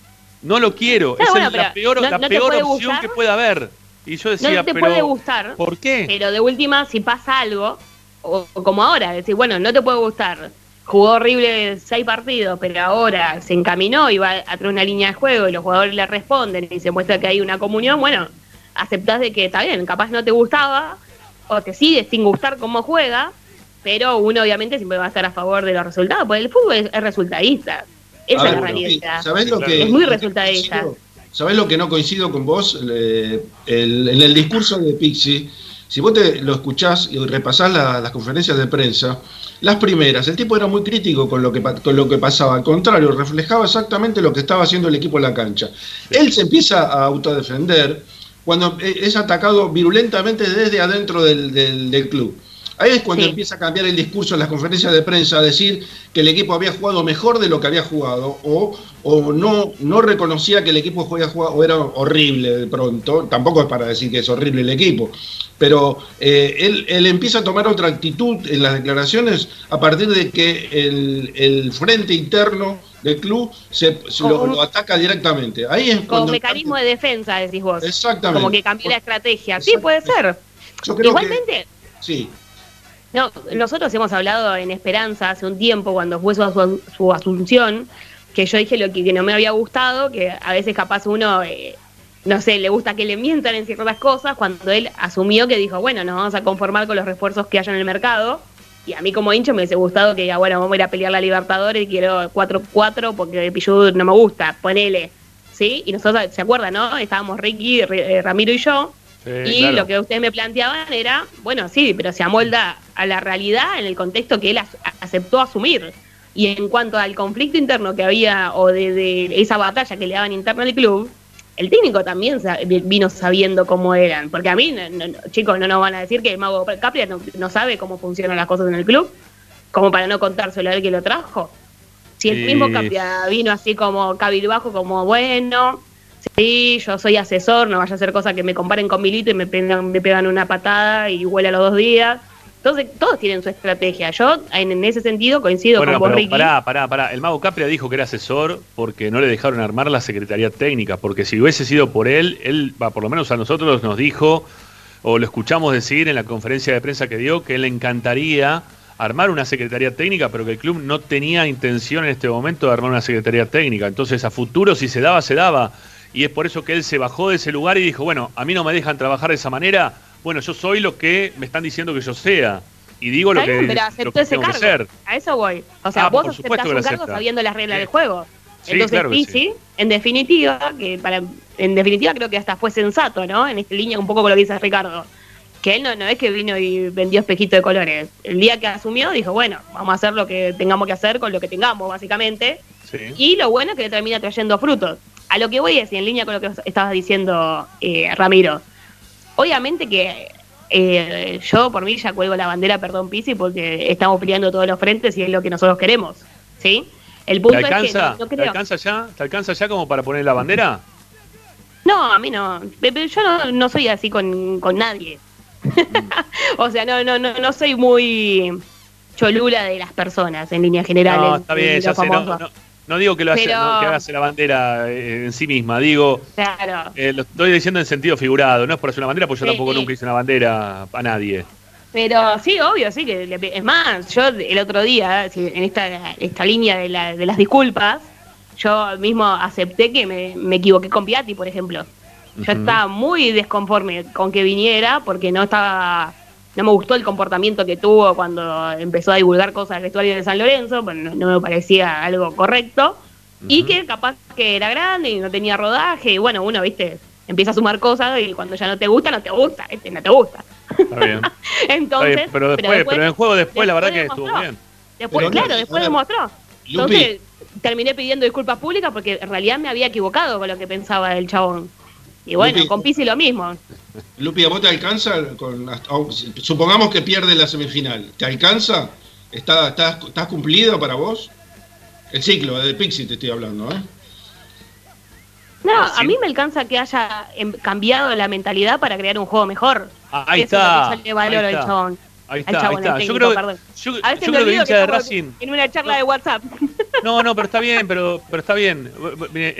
no lo quiero, Claro, es el- la peor, no- la no peor puede opción gustar. que pueda haber. Y yo decía, no te pero puede gustar, ¿por qué? pero de última, si pasa algo, o, o como ahora, decir, bueno, no te puede gustar, jugó horrible seis partidos, pero ahora se encaminó y va a tener una línea de juego y los jugadores le responden y se muestra que hay una comunión, bueno, aceptás de que está bien, capaz no te gustaba, o te sigue sin gustar cómo juega, pero uno obviamente siempre va a estar a favor de los resultados, porque el fútbol es, es resultadista. Esa A es la realidad. ¿Sabés lo que, Es muy resultadista. ¿Sabés lo que no coincido con vos? Eh, el- en el discurso de Pixie, si vos te lo escuchás y repasás la- las conferencias de prensa, las primeras, el tipo era muy crítico con lo, que, con lo que pasaba. Al contrario, reflejaba exactamente lo que estaba haciendo el equipo en la cancha. Él se empieza a autodefender cuando eh, es atacado virulentamente desde adentro del, del- del club. Ahí es cuando Sí. empieza a cambiar el discurso en las conferencias de prensa, a decir que el equipo había jugado mejor de lo que había jugado, o, o no, no reconocía que el equipo había jugado, o era horrible de pronto, tampoco es para decir que es horrible el equipo, pero eh, él, él empieza a tomar otra actitud en las declaraciones a partir de que el, el frente interno del club se, se lo, ataca directamente. Ahí es cuando mecanismo de defensa, decís vos. Exactamente. Como que cambió la estrategia. Sí, puede ser. Yo creo que- Igualmente, sí. No, nosotros hemos hablado en Esperanza hace un tiempo, cuando fue su, su asunción, que yo dije lo que, que no me había gustado, que a veces capaz uno, eh, no sé, le gusta que le mientan en ciertas cosas, cuando él asumió que dijo, bueno, nos vamos a conformar con los refuerzos que haya en el mercado. Y a mí como hincha me hubiese gustado que diga, bueno, vamos a ir a pelear la Libertadores y quiero 4-4 porque Pichud no me gusta, ponele. ¿Sí? Y nosotros, ¿se acuerdan, no? Estábamos Ricky, eh, Ramiro y yo. Sí, y claro. lo que ustedes me planteaban era, bueno, sí, pero se amolda a la realidad en el contexto que él aceptó asumir. Y en cuanto al conflicto interno que había, o de, de esa batalla que le daban interna al club, el técnico también vino sabiendo cómo eran. Porque a mí, no- no- chicos, no nos van a decir que el Mago Capria no, no sabe cómo funcionan las cosas en el club, como para no contárselo a él que lo trajo. Si el mismo Capria vino así como cabilbajo, como bueno, sí, yo soy asesor, no vaya a hacer cosas que me comparen con Milito y me pegan, me pegan una patada y huele a los dos días. Entonces, todos tienen su estrategia. Yo, en, en ese sentido, coincido Bueno, con vos, pero Ricky. pará, pará, pará. El mago Capria dijo que era asesor porque no le dejaron armar la Secretaría Técnica, porque si hubiese sido por él, él, va, por lo menos a nosotros nos dijo, o lo escuchamos decir en la conferencia de prensa que dio, que él le encantaría armar una Secretaría Técnica, pero que el club no tenía intención en este momento de armar una Secretaría Técnica. Entonces, a futuro, si se daba, se daba. Y es por eso que él se bajó de ese lugar y dijo, bueno, a mí no me dejan trabajar de esa manera, bueno, yo soy lo que me están diciendo que yo sea. Y digo lo que, pero lo aceptó que ese tengo que cargo. ser. A eso voy. O sea, Ah, vos aceptás lo un cargo sabiendo las reglas Sí. del juego. Sí, Entonces, claro en definitiva, que para, en definitiva creo que hasta fue sensato, ¿no? En esta línea un poco con lo que dice Ricardo. Que él no, no es que vino y vendió espejito de colores. El día que asumió dijo, bueno, vamos a hacer lo que tengamos que hacer con lo que tengamos, básicamente. Sí. Y lo bueno es que le termina trayendo frutos. A lo que voy es, y en línea con lo que estabas diciendo, eh, Ramiro, obviamente que eh, yo por mí ya cuelgo la bandera, perdón, Pisi, porque estamos peleando todos los frentes y es lo que nosotros queremos, ¿sí? El ¿Te punto es que alcanza, no, no ¿Te creo. alcanza ya? ¿Te alcanza ya como para poner la bandera? No, a mí no. Yo no, no soy así con, con nadie. o sea, no, no, no, no soy muy cholula de las personas en líneas generales. No, está bien, ya sé. No- no digo que lo Pero- no, que hagas la bandera eh, en sí misma, digo, Claro. eh, lo estoy diciendo en sentido figurado, no es por hacer una bandera, porque yo Sí, tampoco sí. nunca hice una bandera a nadie. Pero sí, obvio, sí. que le- Es más, yo el otro día, si- en esta, esta línea de, la- de las disculpas, yo mismo acepté que me, me equivoqué con Piatti, por ejemplo. Yo estaba muy desconforme con que viniera porque no estaba no me gustó el comportamiento que tuvo cuando empezó a divulgar cosas del vestuario de San Lorenzo, pues no, me parecía algo correcto. Y que capaz que era grande y no tenía rodaje, y bueno, uno, viste, empieza a sumar cosas y cuando ya no te gusta, no te gusta, ¿viste? No te gusta. Está bien. Está Entonces, bien, pero, después, pero, en el juego después, la verdad que estuvo bien. Después, Pero, claro, después demostró. Lupi. Entonces, terminé pidiendo disculpas públicas porque en realidad me había equivocado con lo que pensaba el chabón. Y bueno, Lupi. con Pisi lo mismo. Lupi, ¿a vos te alcanza? Con, supongamos que pierde la semifinal. ¿Te alcanza? ¿Está, estás, ¿Estás cumplido para vos? El ciclo, de Pixie te estoy hablando, ¿eh? No, a mí me alcanza que haya em, cambiado la mentalidad para crear un juego mejor. Ah, ahí Eso está. es le ahí está. chabón. Ahí Al está, ahí Yo creo, perdón. yo, A veces yo me creo que de Racing. en una charla de WhatsApp. No, no, pero está bien, pero, pero está bien.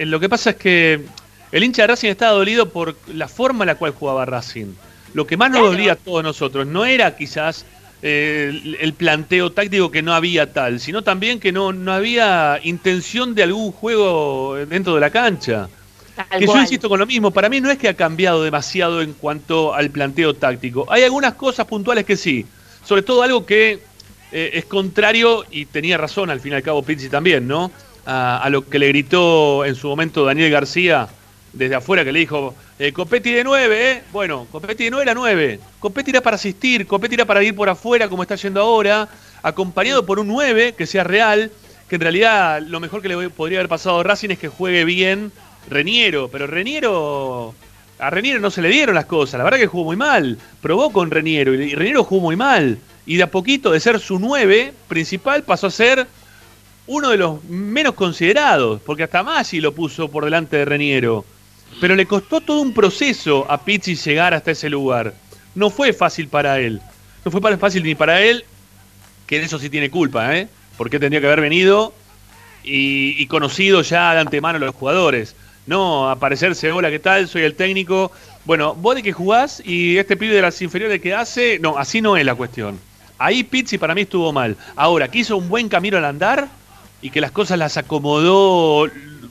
Lo que pasa es que el hincha de Racing estaba dolido por la forma en la cual jugaba Racing. Lo que más nos Claro. dolía a todos nosotros no era quizás eh, el, el planteo táctico que no había tal, sino también que no, no había intención de algún juego dentro de la cancha. Tal Que yo insisto con lo mismo, para mí no es que ha cambiado demasiado en cuanto al planteo táctico. Hay algunas cosas puntuales que sí, sobre todo algo que eh, es contrario, y tenía razón al fin y al cabo Pizzi también, ¿no? a, a lo que le gritó en su momento Daniel García desde afuera, que le dijo, eh, Copetti de 9, ¿eh? Bueno, Copetti de 9 era 9. Copetti era para asistir, Copetti era para ir por afuera, como está yendo ahora, acompañado por un 9 que sea real, que en realidad lo mejor que le podría haber pasado a Racing es que juegue bien Reniero, pero Reniero... A Reniero no se le dieron las cosas, la verdad que jugó muy mal. Probó con Reniero y Reniero jugó muy mal. Y de a poquito de ser su 9 principal pasó a ser uno de los menos considerados, porque hasta Maggi lo puso por delante de Reniero. Pero le costó todo un proceso a Pizzi llegar hasta ese lugar. No fue fácil para él. No fue fácil ni para él, que en eso sí tiene culpa, ¿eh? Porque tendría que haber venido y, y conocido ya de antemano a los jugadores. No aparecerse, hola, ¿qué tal? Soy el técnico. Bueno, vos de que jugás y este pibe de las inferiores que hace. No, así no es la cuestión. Ahí Pizzi para mí estuvo mal. Ahora, que hizo un buen camino al andar y que las cosas las acomodó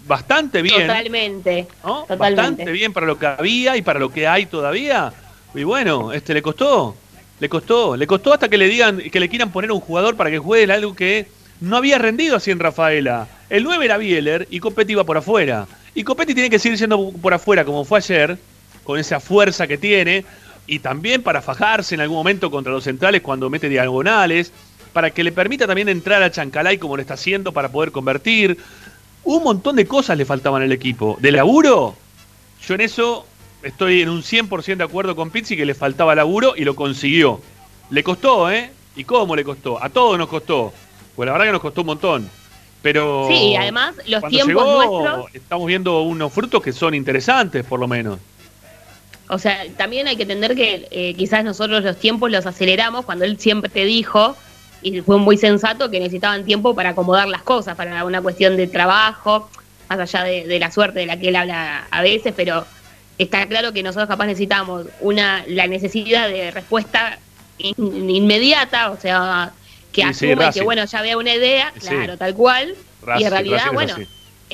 bastante bien. Totalmente. ¿no? Totalmente. Bastante bien para lo que había y para lo que hay todavía. Y bueno, este le costó. Le costó. Le costó hasta que le digan, que le quieran poner un jugador para que juegue algo que no había rendido así en Rafaela. El 9 era Bieler y Copetti iba por afuera. Y Copetti tiene que seguir siendo por afuera como fue ayer, con esa fuerza que tiene. Y también para fajarse en algún momento contra los centrales cuando mete diagonales. Para que le permita también entrar a Chancalay como lo está haciendo para poder convertir. Un montón de cosas le faltaban al equipo. De laburo, yo en eso estoy en un 100% de acuerdo con Pizzi que le faltaba laburo y lo consiguió. Le costó, ¿eh? ¿Y cómo le costó? A todos nos costó. Pues la verdad que nos costó un montón. Pero. Sí, además los tiempos llegó, nuestros, Estamos viendo unos frutos que son interesantes, por lo menos. o sea, también hay que entender que eh, quizás nosotros los tiempos los aceleramos cuando él siempre te dijo, y fue muy sensato, que necesitaban tiempo para acomodar las cosas, para una cuestión de trabajo, más allá de, de la suerte de la que él habla a veces, pero está claro que nosotros capaz necesitamos una la necesidad de respuesta in- inmediata, o sea, que Sí, asuma que bueno, ya vea una idea, Sí. claro, tal cual, y en realidad, Racing es bueno, así.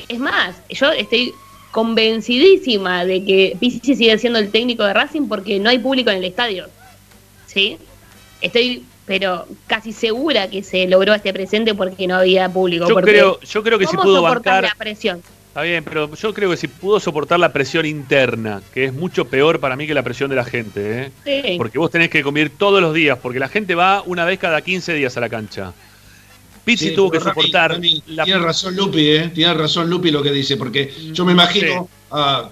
es más, yo estoy convencidísima de que Pizzi sigue siendo el técnico de Racing porque no hay público en el estadio. ¿Sí? Estoy, pero casi segura que se logró este presente porque no había público. Yo creo, yo creo que si ¿cómo pudo soportar bancar. la presión? Está bien, pero yo creo que si pudo soportar la presión interna, que es mucho peor para mí que la presión de la gente, ¿eh? Sí. Porque vos tenés que convivir todos los días, porque la gente va una vez cada 15 días a la cancha. Pizzi Sí, tuvo que Rami, soportar Rami, la Tiene razón Lupi, ¿eh? Tiene razón Lupi lo que dice, porque yo me imagino a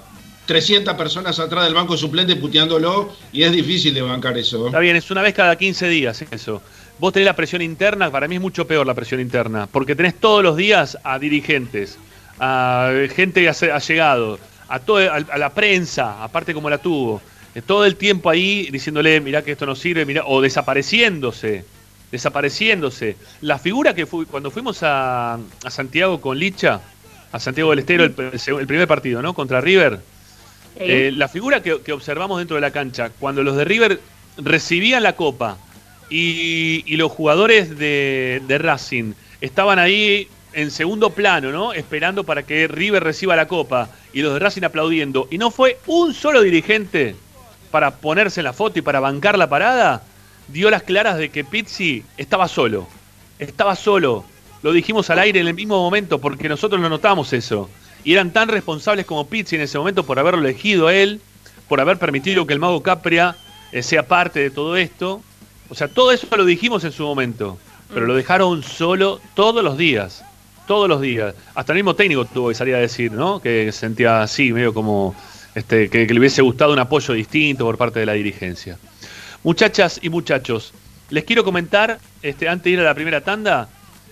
300 personas atrás del banco suplente puteándolo y es difícil de bancar eso. Está bien, es una vez cada 15 días eso. Vos tenés la presión interna, para mí es mucho peor la presión interna, porque tenés todos los días a dirigentes, a gente que ha ha llegado, a, todo, a, la prensa, aparte como la tuvo, todo el tiempo ahí diciéndole, mirá que esto no sirve, mirá, o desapareciéndose, desapareciéndose. La figura que fue, cuando fuimos a, Santiago con Licha, a Santiago del Estero, el primer partido, ¿no? Contra River. Eh, la figura que, observamos dentro de la cancha, cuando los de River recibían la copa y, los jugadores de, de Racing estaban ahí en segundo plano, ¿no? Esperando para que River reciba la copa y los de Racing aplaudiendo. Y no fue un solo dirigente para ponerse en la foto y para bancar la parada, dio las claras de que Pizzi estaba solo. Estaba solo. Lo dijimos al aire en el mismo momento porque nosotros no notamos eso. Y eran tan responsables como Pizzi en ese momento por haberlo elegido a él, por haber permitido que el mago Capria eh, sea parte de todo esto. O sea, todo eso lo dijimos en su momento, pero lo dejaron solo todos los días. Todos los días. Hasta el mismo técnico tuvo que salir a decir, ¿no? Que se sentía así, medio como este, que, que le hubiese gustado un apoyo distinto por parte de la dirigencia. Muchachas y muchachos, les quiero comentar, este, antes de ir a la primera tanda,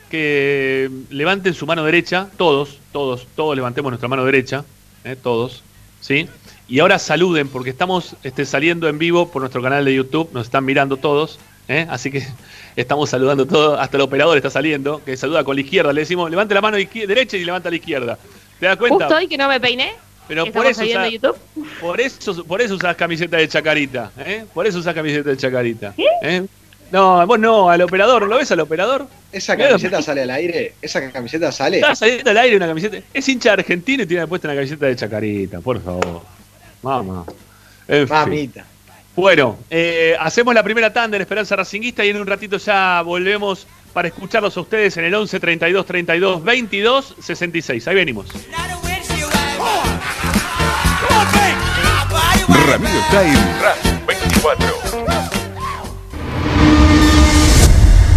que levanten su mano derecha, todos, todos, todos levantemos nuestra mano derecha, eh, todos, ¿sí? Y ahora saluden, porque estamos este, saliendo en vivo por nuestro canal de YouTube, nos están mirando todos, ¿eh? así que estamos saludando todos, hasta el operador está saliendo, que saluda con la izquierda, le decimos, levante la mano derecha y levanta la izquierda. ¿Te das cuenta? Justo hoy que no me peiné, Pero por eso, usa- YouTube. por eso, por eso usás camiseta de chacarita, ¿eh? Por eso usás camiseta de chacarita. ¿eh? No, vos no, al operador, ¿lo ves al operador? ¿Esa camiseta sale al aire? ¿Esa camiseta sale? Está saliendo al aire una camiseta. Es hincha argentino y tiene puesta una camiseta de chacarita, por favor. Mamá. En fin. Mamita. Bueno, eh, hacemos la primera tanda en Esperanza Racinguista y en un ratito ya volvemos para escucharlos a ustedes en el 11 32 32 22 66. Ahí venimos. Ramiro Time Racing 24.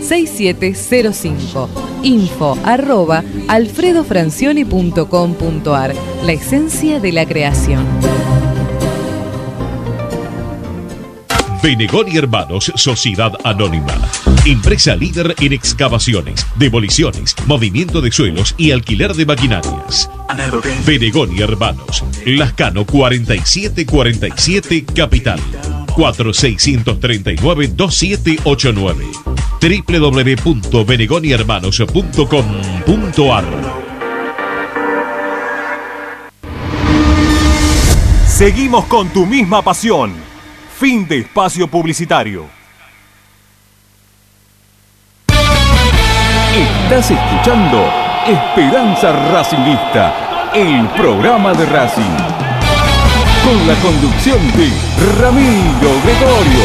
4772-6705. Info arroba alfredofrancioni.com.ar. La esencia de la creación. Benegón y Hermanos, Sociedad Anónima. Empresa líder en excavaciones, demoliciones, movimiento de suelos y alquiler de maquinarias. Benegón y Hermanos, Lascano 4747 Capital. 4639-2789 www.benegonihermanos.com.ar Seguimos con tu misma pasión. Fin de espacio publicitario. Estás escuchando Esperanza Racingista, el programa de Racing. Con la conducción de Ramiro Gregorio.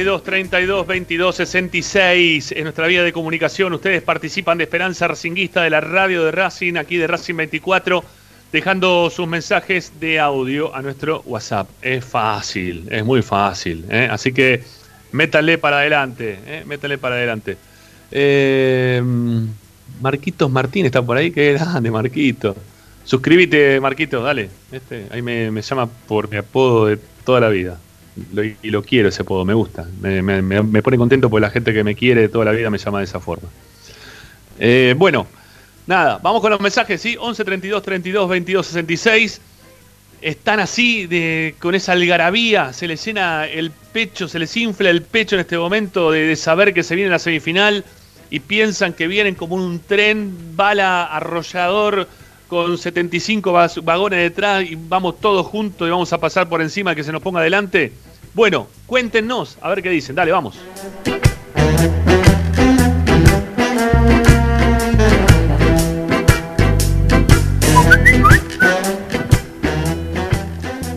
32 32 22 66 en nuestra vía de comunicación. Ustedes participan de Esperanza Racinguista de la radio de Racing, aquí de Racing 24, dejando sus mensajes de audio a nuestro WhatsApp. Es fácil, es muy fácil. ¿eh? Así que métale para adelante, ¿eh? métale para adelante. Eh, Marquitos Martín está por ahí, qué grande, Marquito. Suscríbete, Marquito, dale. Este, ahí me, me llama por mi apodo de toda la vida. Lo- y lo quiero ese apodo, me gusta. Me, me- me- pone contento porque la gente que me quiere toda la vida me llama de esa forma. Eh, bueno, nada, vamos con los mensajes, ¿sí? 11 32 32 22 66. Están así, de, con esa algarabía, se les llena el pecho, se les infla el pecho en este momento de, de saber que se viene la semifinal y piensan que vienen como un tren bala arrollador con 75 vas- vagones detrás y vamos todos juntos y vamos a pasar por encima que se nos ponga adelante. Bueno, cuéntenos, a ver qué dicen. Dale, vamos.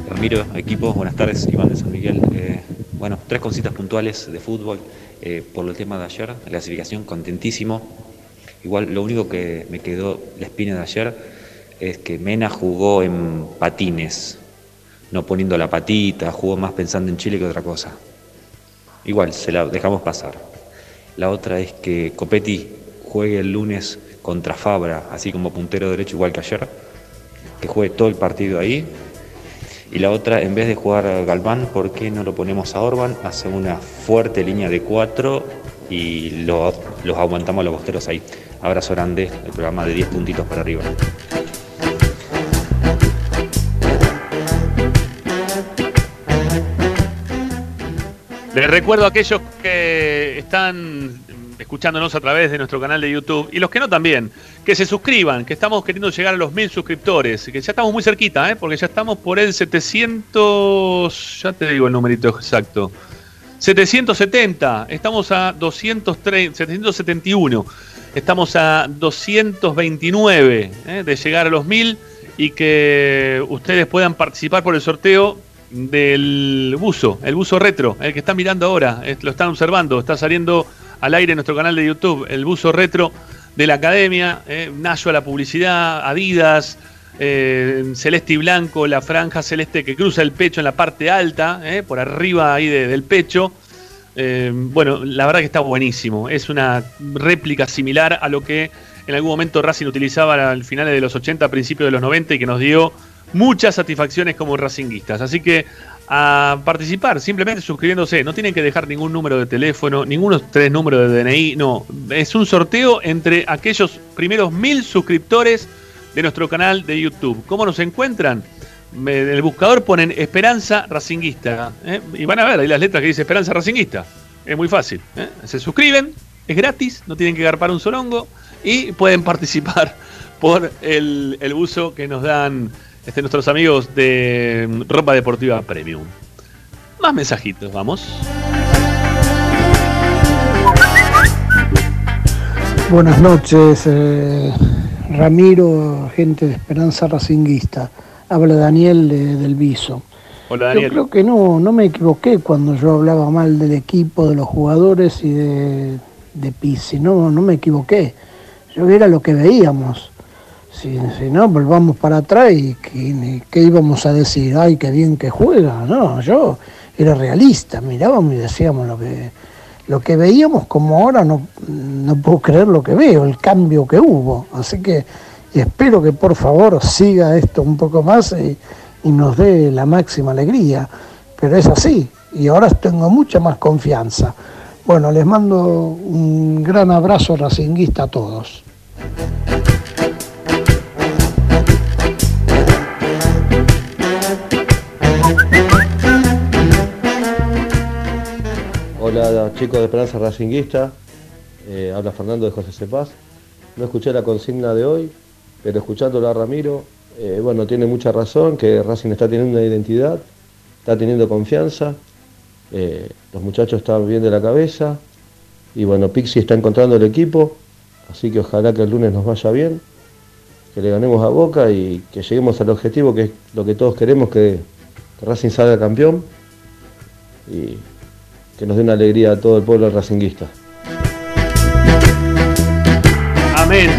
Ramiro, equipo, buenas tardes, Iván de San Miguel. Eh, bueno, tres cositas puntuales de fútbol eh, por el tema de ayer, la clasificación, contentísimo. Igual lo único que me quedó la espina de ayer es que Mena jugó en patines, no poniendo la patita, jugó más pensando en Chile que otra cosa. Igual, se la dejamos pasar. La otra es que Copetti juegue el lunes contra Fabra, así como puntero derecho igual que ayer, que juegue todo el partido ahí. Y la otra, en vez de jugar a Galván, ¿por qué no lo ponemos a Orban? Hace una fuerte línea de cuatro y lo- los aguantamos a los costeros ahí. Abrazo grande, el programa de 10 puntitos para arriba. Les recuerdo a aquellos que están escuchándonos a través de nuestro canal de YouTube y los que no también, que se suscriban, que estamos queriendo llegar a los mil suscriptores, que ya estamos muy cerquita, ¿eh? porque ya estamos por el 700, ya te digo el numerito exacto, 770, estamos a 230, 771, estamos a 229 ¿eh? de llegar a los mil y que ustedes puedan participar por el sorteo del buzo, el buzo retro, el que están mirando ahora, lo están observando, está saliendo al aire en nuestro canal de YouTube, el buzo retro de la academia, eh, Nayo a la publicidad, Adidas, eh, celeste y blanco, la franja celeste que cruza el pecho en la parte alta, eh, por arriba ahí de- del pecho. Eh, bueno, la verdad que está buenísimo. Es una réplica similar a lo que en algún momento Racing utilizaba al finales de los 80, principios de los 90 y que nos dio muchas satisfacciones como racinguistas. Así que a participar, simplemente suscribiéndose. No tienen que dejar ningún número de teléfono, ningunos tres números de DNI. No, es un sorteo entre aquellos primeros mil suscriptores de nuestro canal de YouTube. ¿Cómo nos encuentran? En el buscador ponen Esperanza Racinguista. ¿eh? Y van a ver ahí las letras que dice Esperanza Racinguista. Es muy fácil. ¿eh? Se suscriben, es gratis, no tienen que garpar un solongo y pueden participar por el, el uso que nos dan este, nuestros amigos de mm, Ropa Deportiva Premium. Más mensajitos, vamos. Buenas noches, eh, Ramiro, gente de Esperanza Racinguista. Habla Daniel de- del Viso. Hola Yo Daniel. creo que no, no me equivoqué cuando yo hablaba mal del equipo, de los jugadores y de, de Pizzi. No, no me equivoqué. Yo era lo que veíamos. Si, si no, volvamos para atrás y ¿qué, qué íbamos a decir? Ay, qué bien que juega. No, yo era realista, mirábamos y decíamos lo que, lo que veíamos como ahora no, no puedo creer lo que veo, el cambio que hubo. Así que espero que por favor siga esto un poco más y, y nos dé la máxima alegría. Pero es así y ahora tengo mucha más confianza. Bueno, les mando un gran abrazo racinguista a todos. Hola chicos de Esperanza Racinguista, Eh, habla Fernando de José Cepaz. No escuché la consigna de hoy, pero escuchándolo a Ramiro, eh, bueno, tiene mucha razón que Racing está teniendo una identidad, está teniendo confianza, eh, los muchachos están bien de la cabeza y bueno, Pixi está encontrando el equipo, así que ojalá que el lunes nos vaya bien, que le ganemos a Boca y que lleguemos al objetivo que es lo que todos queremos, que, Racing salga campeón que nos dé una alegría a todo el pueblo racinguista. Amén.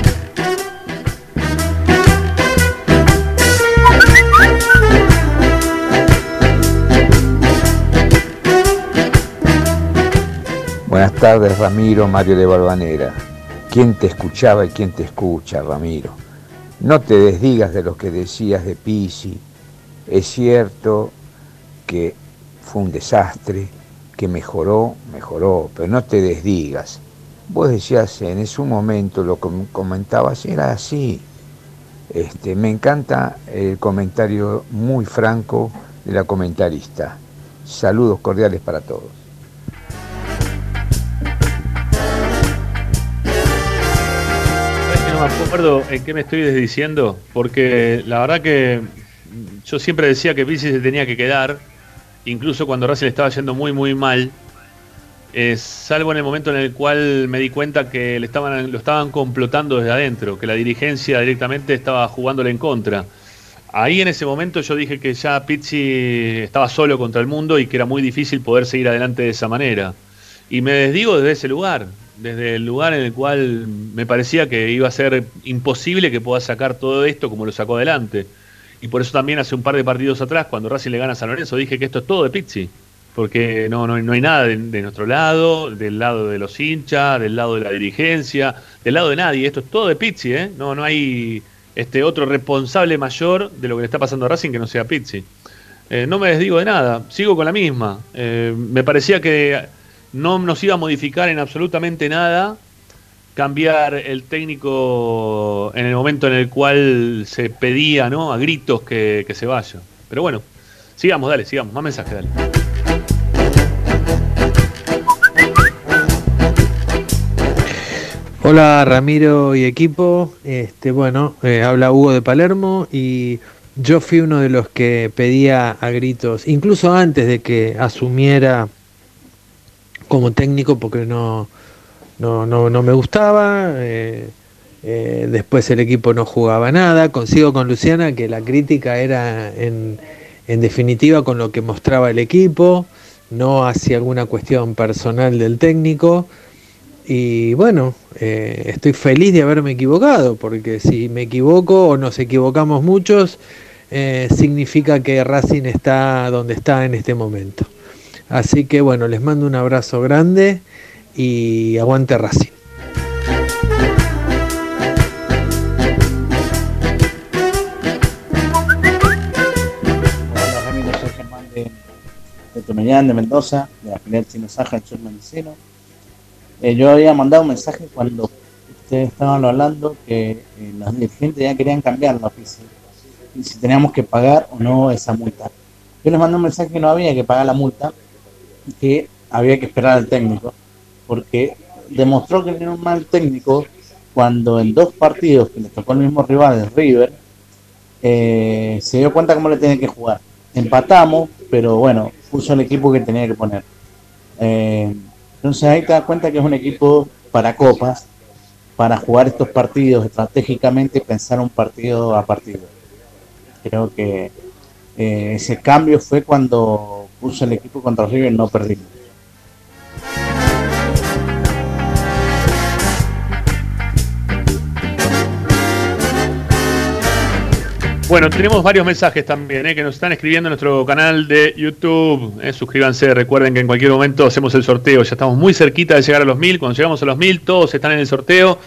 Buenas tardes, Ramiro, Mario de Balvanera. ¿Quién te escuchaba y quién te escucha, Ramiro? No te desdigas de lo que decías de Pisi. Es cierto que fue un desastre, que mejoró, mejoró, pero no te desdigas. Vos decías en ese momento, lo com- comentabas, era así. Este, me encanta el comentario muy franco de la comentarista. Saludos cordiales para todos. Que no me acuerdo en qué me estoy desdiciendo, porque la verdad que yo siempre decía que Pizzi se tenía que quedar, incluso cuando Racing estaba yendo muy muy mal, eh, salvo en el momento en el cual me di cuenta que le estaban, lo estaban complotando desde adentro, que la dirigencia directamente estaba jugándole en contra. Ahí en ese momento yo dije que ya Pizzi estaba solo contra el mundo y que era muy difícil poder seguir adelante de esa manera. y me desdigo desde ese lugar, desde el lugar en el cual me parecía que iba a ser imposible que pueda sacar todo esto como lo sacó adelante. Y por eso también hace un par de partidos atrás, cuando Racing le gana a San Lorenzo, dije que esto es todo de Pizzi. Porque no, no, no hay nada de, nuestro lado, del lado de los hinchas, del lado de la dirigencia, del lado de nadie. Esto es todo de Pizzi, ¿eh? No, no hay este otro responsable mayor de lo que le está pasando a Racing que no sea Pizzi. Eh, no me desdigo de nada, sigo con la misma. Eh, me parecía que no nos iba a modificar en absolutamente nada cambiar el técnico en el momento en el cual se pedía ¿no? a gritos que, se vaya. Pero bueno, sigamos, dale, sigamos, más mensajes, dale. Hola Ramiro y equipo, este bueno, eh, habla Hugo de Palermo y yo fui uno de los que pedía a gritos, incluso antes de que asumiera como técnico porque no, no, no, no me gustaba, eh, eh, después el equipo no jugaba nada, consigo con Luciana que la crítica era en, en definitiva con lo que mostraba el equipo, no hacia alguna cuestión personal del técnico. Y bueno, eh, estoy feliz de haberme equivocado, porque si me equivoco o nos equivocamos muchos, significa que Racing está donde está en este momento. Así que bueno, les mando un abrazo grande y aguante Racing. Ramiro, soy de, de de Mendoza, de la filial Chino Saja, el sur. Eh, yo había mandado un mensaje cuando ustedes estaban hablando que eh, los dirigentes ya querían cambiar la oficina y si teníamos que pagar o no esa multa. Yo les mandé un mensaje que no había que pagar la multa, que había que esperar al técnico, porque demostró que era un mal técnico cuando en dos partidos que les tocó el mismo rival, el River, eh, se dio cuenta cómo le tenía que jugar. Empatamos, pero bueno, puso el equipo que tenía que poner. Eh, entonces ahí te das cuenta que es un equipo para copas, para jugar estos partidos estratégicamente y pensar un partido a partido. Creo que eh, ese cambio fue cuando puso el equipo contra River y no perdimos. Bueno, tenemos varios mensajes también eh, que nos están escribiendo en nuestro canal de YouTube. eh, suscríbanse, recuerden que en cualquier momento hacemos el sorteo. Ya estamos muy cerquita de llegar a los mil. Cuando llegamos a los mil, todos están en el sorteo.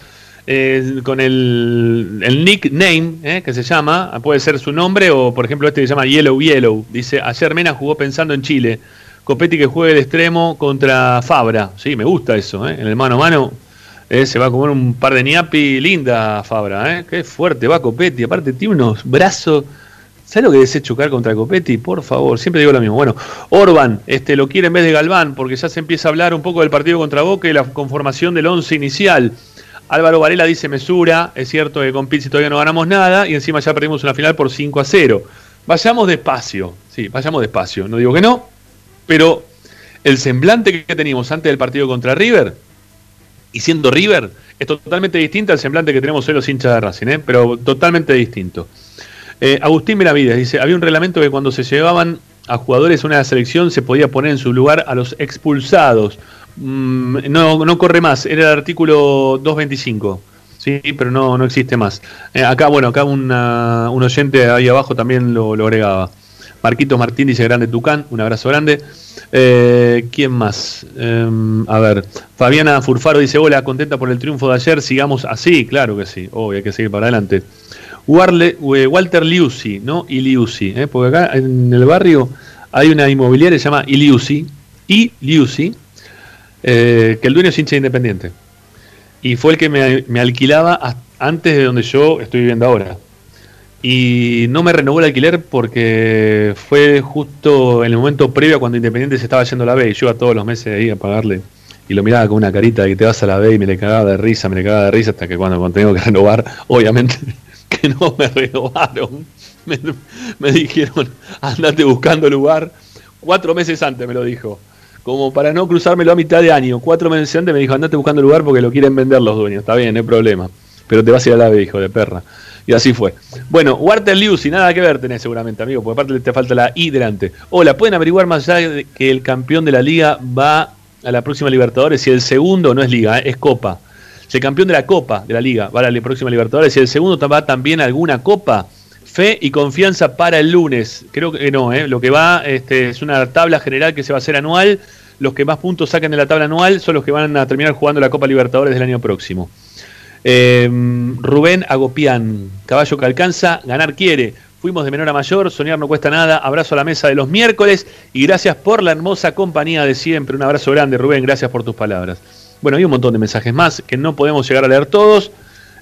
eh, con el, el nickname eh, que se llama, puede ser su nombre o por ejemplo este que se llama Yellow Yellow. Dice, ayer Mena jugó pensando en Chile. Copetti que juegue de extremo contra Fabra. Sí, me gusta eso, eh, en el mano a mano. Eh, se va a comer un par de ñapi linda Fabra, ¿eh? Qué fuerte va Copetti. Aparte tiene unos brazos. ¿Sabes lo que desea chocar contra Copetti? Por favor, siempre digo lo mismo. Bueno, Orban este, lo quiere en vez de Galván, porque ya se empieza a hablar un poco del partido contra Boca y la conformación del once inicial. Álvaro Varela dice mesura, es cierto que con Pizzi todavía no ganamos nada y encima ya perdimos una final por 5 a 0. Vayamos despacio, sí, vayamos despacio. No digo que no, pero el semblante que teníamos antes del partido contra River y siendo River, es totalmente distinto al semblante que tenemos hoy los hinchas de Racing, ¿eh? pero totalmente distinto. Eh, Agustín Miravides dice, había un reglamento que cuando se llevaban a jugadores una selección se podía poner en su lugar a los expulsados. Mm, no, no corre más, era el artículo 225. Sí, pero no, no existe más. Eh, acá, bueno, acá una- un oyente ahí abajo también lo, lo agregaba. Marquito Martín dice grande Tucán, un abrazo grande. Eh, ¿Quién más? Eh, a ver, Fabiana Furfaro dice, hola, contenta por el triunfo de ayer, sigamos así, claro que sí, obvio, hay que seguir para adelante. Eh, Walter Liusi, ¿no? Iliusi, ¿eh? porque acá en el barrio hay una inmobiliaria que se llama Iliusi, y Liusi, eh, que el dueño es hincha independiente. Y fue el que me, alquilaba antes de donde yo estoy viviendo ahora. Y no me renovó el alquiler porque fue justo en el momento previo cuando Independiente se estaba yendo a la B. Y yo iba todos los meses ahí a pagarle. Y lo miraba con una carita de que te vas a la B y me le cagaba de risa, me le cagaba de risa hasta que cuando, cuando tengo que renovar, obviamente que no me renovaron. Me, me dijeron, andate buscando lugar. Cuatro meses antes me lo dijo. Como para no cruzármelo a mitad de año. Cuatro meses antes me dijo, andate buscando lugar porque lo quieren vender los dueños. Está bien, no hay problema. Pero te vas a ir a la B, hijo de perra. Y así fue. Bueno, Walter Liusi, nada que ver tenés seguramente, amigo, porque aparte te falta la I delante. Hola, ¿pueden averiguar más allá de que el campeón de la liga va a la próxima Libertadores si el segundo no es Liga, eh, es Copa. Si el campeón de la Copa de la Liga va a la próxima Libertadores si el segundo va también a alguna Copa, fe y confianza para el lunes. Creo que no, eh, lo que va este, es una tabla general que se va a hacer anual. Los que más puntos saquen de la tabla anual son los que van a terminar jugando la Copa Libertadores del año próximo. Eh, Rubén Agopián, caballo que alcanza, ganar quiere. Fuimos de menor a mayor, soñar no cuesta nada. Abrazo a la mesa de los miércoles y gracias por la hermosa compañía de siempre. Un abrazo grande, Rubén, gracias por tus palabras. Bueno, hay un montón de mensajes más que no podemos llegar a leer todos.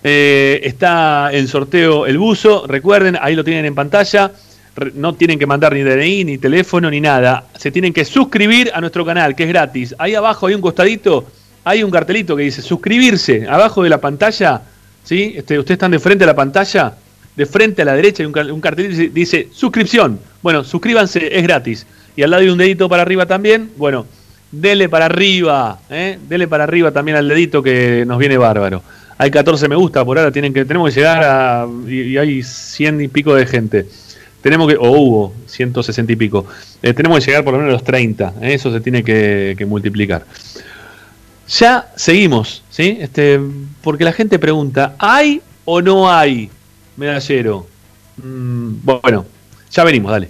Eh, está en sorteo el buzo, recuerden, ahí lo tienen en pantalla. No tienen que mandar ni DNI, ni teléfono, ni nada. Se tienen que suscribir a nuestro canal, que es gratis. Ahí abajo hay un costadito, hay un cartelito que dice suscribirse. Abajo de la pantalla, ¿sí? Este, ustedes están de frente a la pantalla, de frente a la derecha hay un, car- un cartelito que dice, suscripción. Bueno, suscríbanse, es gratis. Y al lado hay un dedito para arriba también. Bueno, dele para arriba, ¿eh? dele para arriba también al dedito que nos viene bárbaro. Hay 14 me gusta por ahora, tienen que, tenemos que llegar a. Y, y hay 100 y pico de gente. Tenemos que. O hubo 160 y pico. Eh, tenemos que llegar por lo menos a los 30. ¿eh? Eso se tiene que, que multiplicar. Ya seguimos, ¿sí? Este, porque la gente pregunta: ¿hay o no hay medallero? Mm, bueno, ya venimos, dale.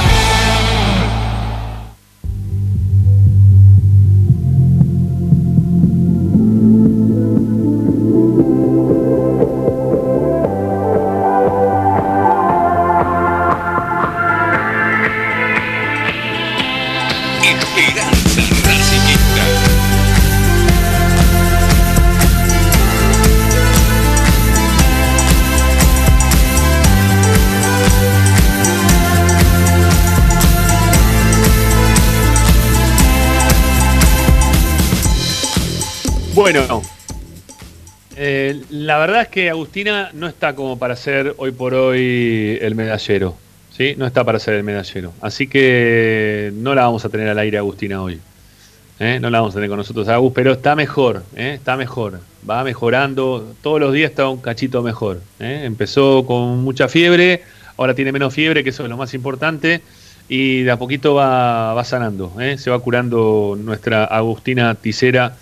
Verdad es que Agustina no está como para ser hoy por hoy el medallero. ¿sí? No está para ser el medallero. Así que no la vamos a tener al aire Agustina hoy. ¿eh? No la vamos a tener con nosotros Agus, pero está mejor, ¿eh? está mejor. Va mejorando. Todos los días está un cachito mejor. ¿eh? Empezó con mucha fiebre, ahora tiene menos fiebre, que eso es lo más importante. Y de a poquito va, va sanando, ¿eh? se va curando nuestra Agustina Ticera,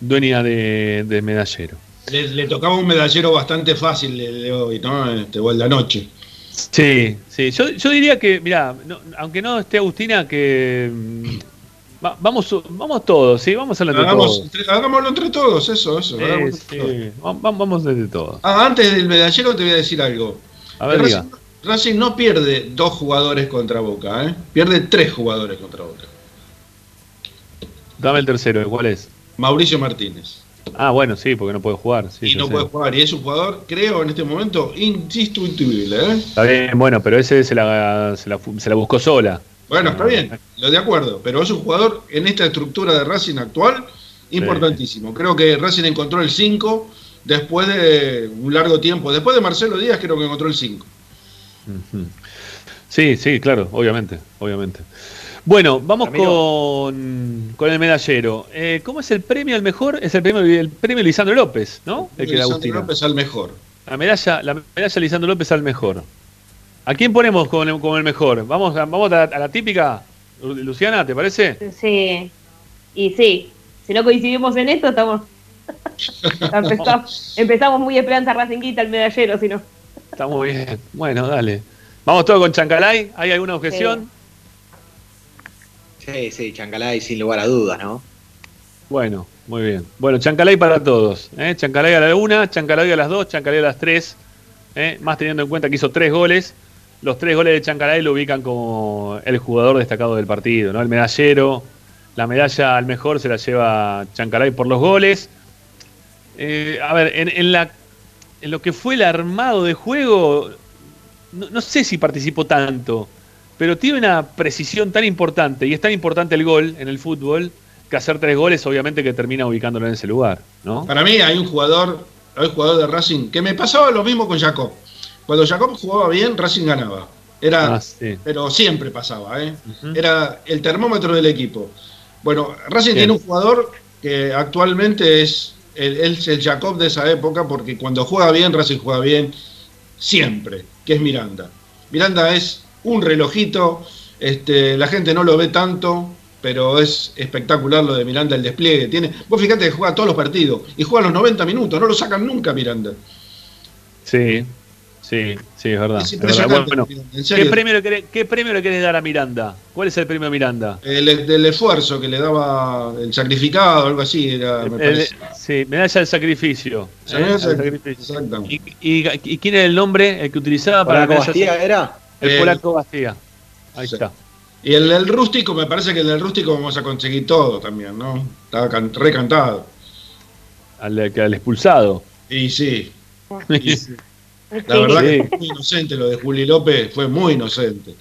dueña de, de medallero. Le, le tocaba un medallero bastante fácil de, hoy, ¿no? Este, o el de anoche. Sí, sí. Yo, yo diría que, mira, aunque no esté Agustina, que mm, va- vamos, vamos todos, sí, vamos a Hagamos, todos. entre- hagámoslo entre todos, eso, eso. Sí, sí. entre todos. Va- va- Vamos de todos. Ah, antes del medallero te voy a decir algo. A ver, Racing, diga. Racing no pierde dos jugadores contra Boca, ¿eh? pierde tres jugadores contra Boca. Dame el tercero, ¿cuál es? Mauricio Martínez. Ah, bueno, sí, porque no puede jugar. Sí, y no sé. puede jugar. Y es un jugador, creo, en este momento, insustituible. ¿eh? Está bien, bueno, pero ese se la, se la, fu- se la buscó sola. Bueno, está bien, lo de acuerdo. Pero es un jugador en esta estructura de Racing actual importantísimo. Creo que Racing encontró el 5 después de un largo tiempo. Después de Marcelo Díaz, creo que encontró el 5. Ujú. Sí, sí, claro, obviamente, obviamente. Bueno, vamos con, con el medallero. Eh, ¿Cómo es el premio al mejor? Es el premio, el premio Lisandro López, ¿no? El que Lisandro Agustina. López al mejor. La medalla, la medalla Lisandro López al mejor. ¿A quién ponemos con el, con el mejor? Vamos, a, vamos a, la, a la típica, Lu- Luciana, ¿te parece? Sí. Y sí, si no coincidimos en esto, estamos. empezamos, empezamos muy esperanza Racinguita, el medallero, si no. Está muy bien. Bueno, dale. Vamos todos con Chancalay. ¿Hay alguna objeción? Sí, sí, Chancalay sin lugar a dudas, ¿no? Bueno, muy bien. Bueno, Chancalay para todos. ¿eh? Chancalay a la una, Chancalay a las dos, Chancalay a las tres. ¿eh? Más teniendo en cuenta que hizo tres goles. los tres goles de Chancalay lo ubican como el jugador destacado del partido, ¿no? El medallero, la medalla al mejor se la lleva Chancalay por los goles. Eh, a ver, en, la, en lo que fue el armado de juego, no sé si participó tanto, pero tiene una precisión tan importante y es tan importante el gol en el fútbol que hacer tres goles obviamente que termina ubicándolo en ese lugar, ¿no? Para mí hay un jugador, hay un jugador de Racing que me pasaba lo mismo con Jacob. Cuando Jacob jugaba bien, Racing ganaba. Era, Ah, sí. pero siempre pasaba, ¿eh? Era el termómetro del equipo. Bueno, Racing Bien. tiene un jugador que actualmente es el, es el Jacob de esa época, porque cuando juega bien, Racing juega bien siempre, que es Miranda. Miranda es un relojito, este, la gente no lo ve tanto, pero es espectacular lo de Miranda, el despliegue que tiene. Vos fíjate que juega todos los partidos y juega los 90 minutos, no lo sacan nunca Miranda. Sí, sí, sí, es verdad. Es es verdad. impresionante, Bueno, en ¿qué, premio le querés, ¿Qué premio le querés dar a Miranda? ¿Cuál es el premio a Miranda? El, del esfuerzo que le daba el sacrificado, algo así, era, me El- parece. sí, medalla del sacrificio. ¿eh? sacrificio. ¿Y, y, y quién era el nombre el que utilizaba para Polaco la medalla? Era. El Eh, polaco Bastía. Ahí Sí. está. Y el del rústico, me parece que el del rústico vamos a conseguir todo también, ¿no? Estaba can- recantado. Al, al expulsado. Y sí, y sí. La verdad que fue muy inocente lo de Juli López, fue muy inocente.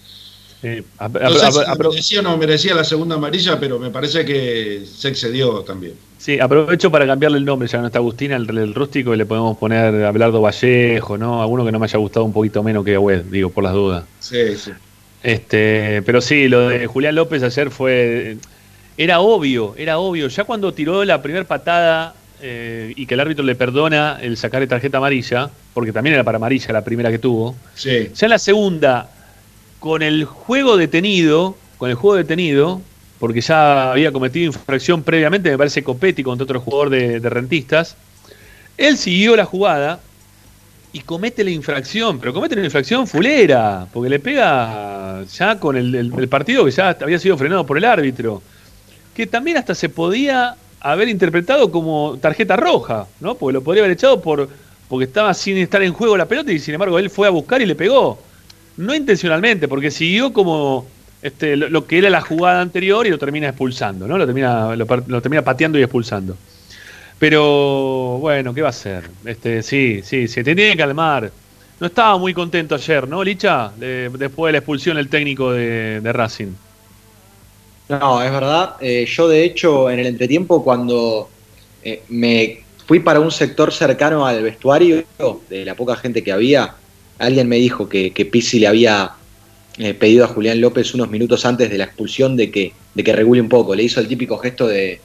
Sí. A- a- No sé a- si a- merecía o no merecía la segunda amarilla, pero me parece que se excedió también. Sí, aprovecho para cambiarle el nombre, ya no está Agustina, el, el rústico, y le podemos poner Abelardo Vallejo, ¿no? Alguno que no me haya gustado un poquito menos que Web, digo, por las dudas. Sí, sí. Este, pero sí, lo de Julián López ayer fue. Era obvio, era obvio. Ya cuando tiró la primera patada eh, y que el árbitro le perdona el sacar de tarjeta amarilla, porque también era para amarilla la primera que tuvo. Sí. Ya en la segunda, con el juego detenido, con el juego detenido, porque ya había cometido infracción previamente, me parece Copetti contra otro jugador de, rentistas, él siguió la jugada y comete la infracción, pero comete la infracción fulera, porque le pega ya con el, el- el partido que ya había sido frenado por el árbitro, que también hasta se podía haber interpretado como tarjeta roja, ¿no? Porque lo podría haber echado por porque estaba sin estar en juego la pelota y sin embargo él fue a buscar y le pegó. No intencionalmente, porque siguió como este, lo, que era la jugada anterior y lo termina expulsando, ¿no? Lo termina, lo, termina pateando y expulsando. Pero bueno, ¿qué va a hacer? Este, sí, sí, se tenía que calmar. No estaba muy contento ayer, ¿no, Licha? De- después de la expulsión el técnico de, de Racing. No, es verdad. Eh, yo, de hecho, en el entretiempo, cuando eh, me fui para un sector cercano al vestuario, de la poca gente que había, alguien me dijo que, que Pizzi le había eh, pedido a Julián López unos minutos antes de la expulsión de que, de que regule un poco. Le hizo el típico gesto de,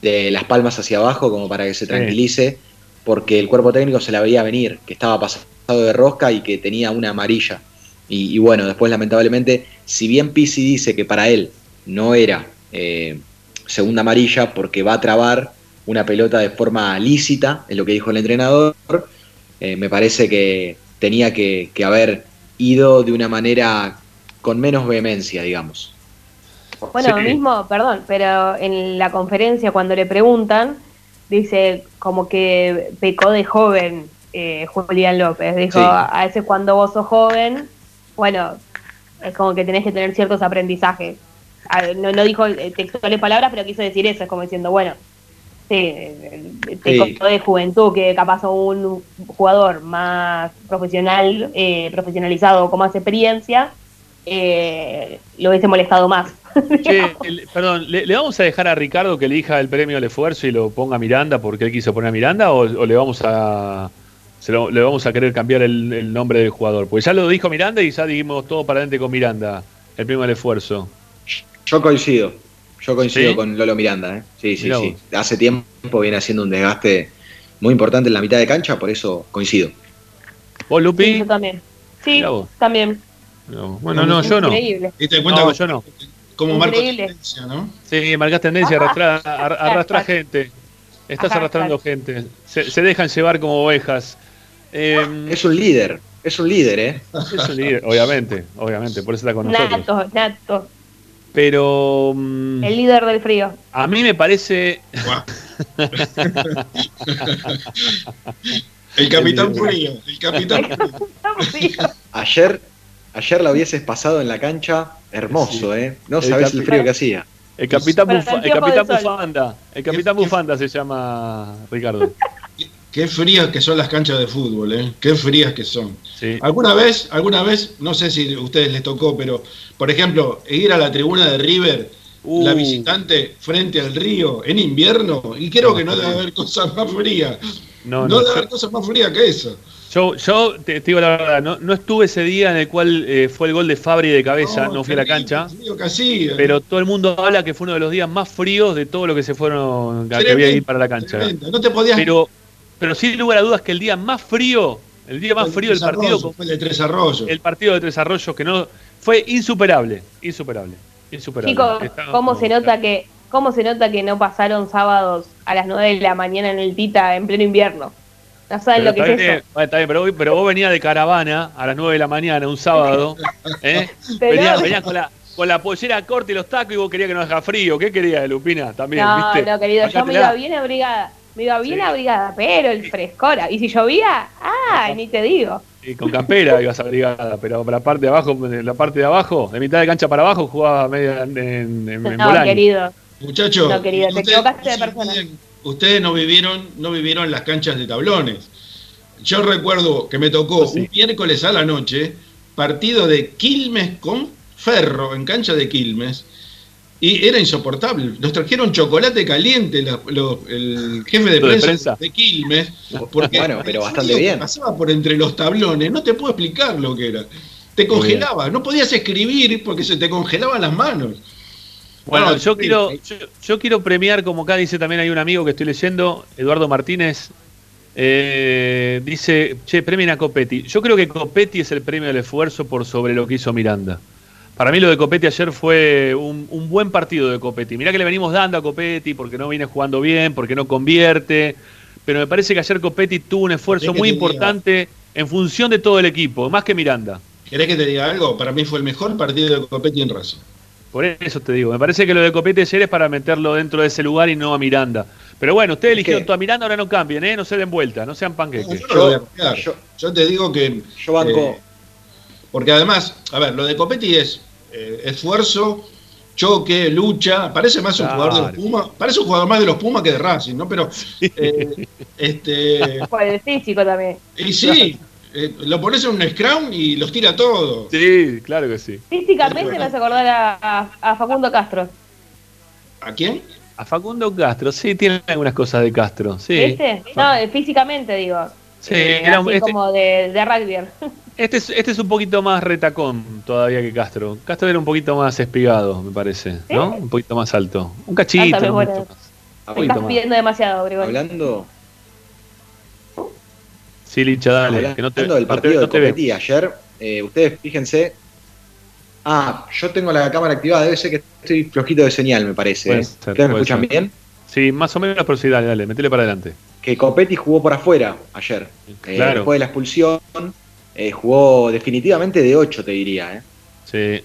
de las palmas hacia abajo, como para que se Sí. tranquilice, porque el cuerpo técnico se la veía venir, que estaba pasado de rosca y que tenía una amarilla. Y, y bueno, después lamentablemente, si bien Pizzi dice que para él no era eh, segunda amarilla porque va a trabar una pelota de forma lícita, es lo que dijo el entrenador, eh, me parece que tenía que, que haber ido de una manera con menos vehemencia, digamos. Bueno, Sí. mismo, perdón, pero en la conferencia cuando le preguntan, dice como que pecó de joven eh, Julián López. Dijo, Sí. a veces cuando vos sos joven, bueno, es como que tenés que tener ciertos aprendizajes. No, no dijo eh, textuales palabras, pero quiso decir eso, es como diciendo, bueno, sí, eh, pecó Sí. de juventud, que capaz un jugador más profesional, eh, profesionalizado, con más experiencia, eh, lo hubiese molestado más. Che, el- perdón, ¿le, le vamos a dejar a Ricardo que elija el premio al esfuerzo y lo ponga a Miranda porque él quiso poner a Miranda o, o le vamos a se lo- le vamos a querer cambiar el, el nombre del jugador? Porque ya lo dijo Miranda y ya dijimos todo para adelante con Miranda, el premio al esfuerzo. Yo coincido, yo coincido ¿Sí? con Lolo Miranda, ¿eh? sí, sí, Mirá sí. Hace tiempo viene haciendo un desgaste muy importante en la mitad de cancha, por eso coincido. ¿Vos, Sí, Lupi? yo también. Sí, también. No, bueno, no, yo no. Increíble. ¿Y te cuenta No, cómo- yo no. cómo marco tendencia, no? Sí, marcas tendencia, arrastra, ar- arrastra gente. Estás Ajá, arrastrando gente. Se, se dejan llevar como ovejas. Eh, Es un líder, es un líder, ¿eh? es un líder, obviamente, obviamente, por eso está con nosotros. Nato, Nato, Pero mm, el líder del frío. a mí me parece. El capitán frío, el capitán frío. Ayer, ayer la hubieses pasado en la cancha, hermoso, ¿eh? No El sabés el frío que hacía. El capitán, el. Bufanda. El capitán Bufanda se llama Ricardo. Qué frías que son las canchas de fútbol, ¿eh? Qué frías que son. Sí. ¿Alguna vez, alguna vez, no sé si a ustedes les tocó, pero, por ejemplo, ir a la tribuna de River, Uh. la visitante, frente al río, en invierno, y creo que no debe haber cosa más fría. No, No, no, debe haber cosa más fría que eso. Yo, yo te, te digo la verdad, no, no estuve ese día en el cual eh, fue el gol de Fabri de cabeza, no, fui a la cancha. Hacía. Pero todo el mundo habla que fue uno de los días más fríos de todo lo que se fueron, que Tremendo, había que ir para la cancha. tremendo. No te podías- Pero, pero sin lugar a dudas que el día más frío, el día más el frío del partido, Arroyos, fue el de Tres Arroyos. el partido de Tres Arroyos, que no fue insuperable, insuperable, insuperable. Chicos, ¿cómo se nota que cómo se nota que no pasaron sábados a las 9 de la mañana en el Tita en pleno invierno? No saben Pero lo que está es bien, eso. bueno, está bien, pero, vos- pero vos venías de caravana a las 9 de la mañana un sábado, ¿eh? Pero- venías, venías con la con la pollera corta y los tacos y vos querías que no haga frío. ¿Qué querías, Lupina? También, No, ¿viste? no, querido, yo me iba bien abrigada. Me iba bien abrigada, pero el frescor. Y si llovía, ¡ah! Ni te digo. Y con campera ibas abrigada, pero para la parte de abajo, la parte de abajo, de mitad de cancha para abajo, jugaba media en, en, en No, Bolaño. querido. Muchachos, No, querido, te equivocaste de persona. Ustedes no vivieron, no vivieron las canchas de tablones. Yo recuerdo que me tocó un miércoles a la noche, partido de Quilmes con Ferro, en cancha de Quilmes, y era insoportable. Nos trajeron chocolate caliente la- lo- el jefe de ¿Lo de prensa, prensa? de Quilmes, porque Bueno, pero bastante bien. Pasaba por entre los tablones, no te puedo explicar lo que era. Te congelaba, no podías escribir porque se te congelaban las manos. Bueno, No, yo quiero, yo, yo quiero premiar, como acá dice también hay un amigo que estoy leyendo, Eduardo Martínez, eh, dice, che, premien a Copetti. Yo creo que Copetti es el premio del esfuerzo por sobre lo que hizo Miranda. Para mí lo de Copetti ayer fue un, un buen partido de Copetti. Mirá que le venimos dando a Copetti porque no viene jugando bien, porque no convierte, pero me parece que ayer Copetti tuvo un esfuerzo ¿Querés que muy importante en función de todo el equipo, más que Miranda. ¿Querés que te diga algo? Para mí fue el mejor partido de Copetti en Racing. Por eso te digo, me parece que lo de Copete ayer es para meterlo dentro de ese lugar y no a Miranda. Pero bueno, ustedes eligieron a Miranda, ahora no cambien, ¿eh? no se den vuelta, no sean panqueques. Yo no te digo que. Yo banco. eh, porque además, a ver, lo de Copetti es eh, esfuerzo, choque, lucha. Parece más un jugador de los Pumas. Parece un jugador más de los Pumas que de Racing, ¿no? Pero. eh, este. Por el físico también. Y sí, eh, lo pones en un scrum y los tira todos. Sí, claro que sí. Físicamente me hace acordar a, a- a Facundo Castro. ¿A quién? A Facundo Castro, sí, tiene algunas cosas de Castro, sí. ¿Viste? No, eh, físicamente digo. Sí, Eh, era un- así este, como de, de rugby. este es, este es un poquito más retacón todavía que Castro. Castro era un poquito más espigado, me parece, ¿no? Un poquito más alto. Un cachito. Ah, un poquito más. Me estás más. pidiendo demasiado. Hablando, Sí, Licha, dale, que no te, hablando del partido no de te. Copetti ayer, eh, ustedes fíjense. Ah, yo tengo la cámara activada, debe ser que estoy flojito de señal, me parece. ¿eh? ser, ¿Ustedes me escuchan ser. bien? Sí, más o menos, pero sí, dale, dale, metele para adelante. Que Copetti jugó por afuera ayer. Eh, Claro. después de la expulsión, eh, jugó definitivamente de 8, te diría. ¿eh? Sí,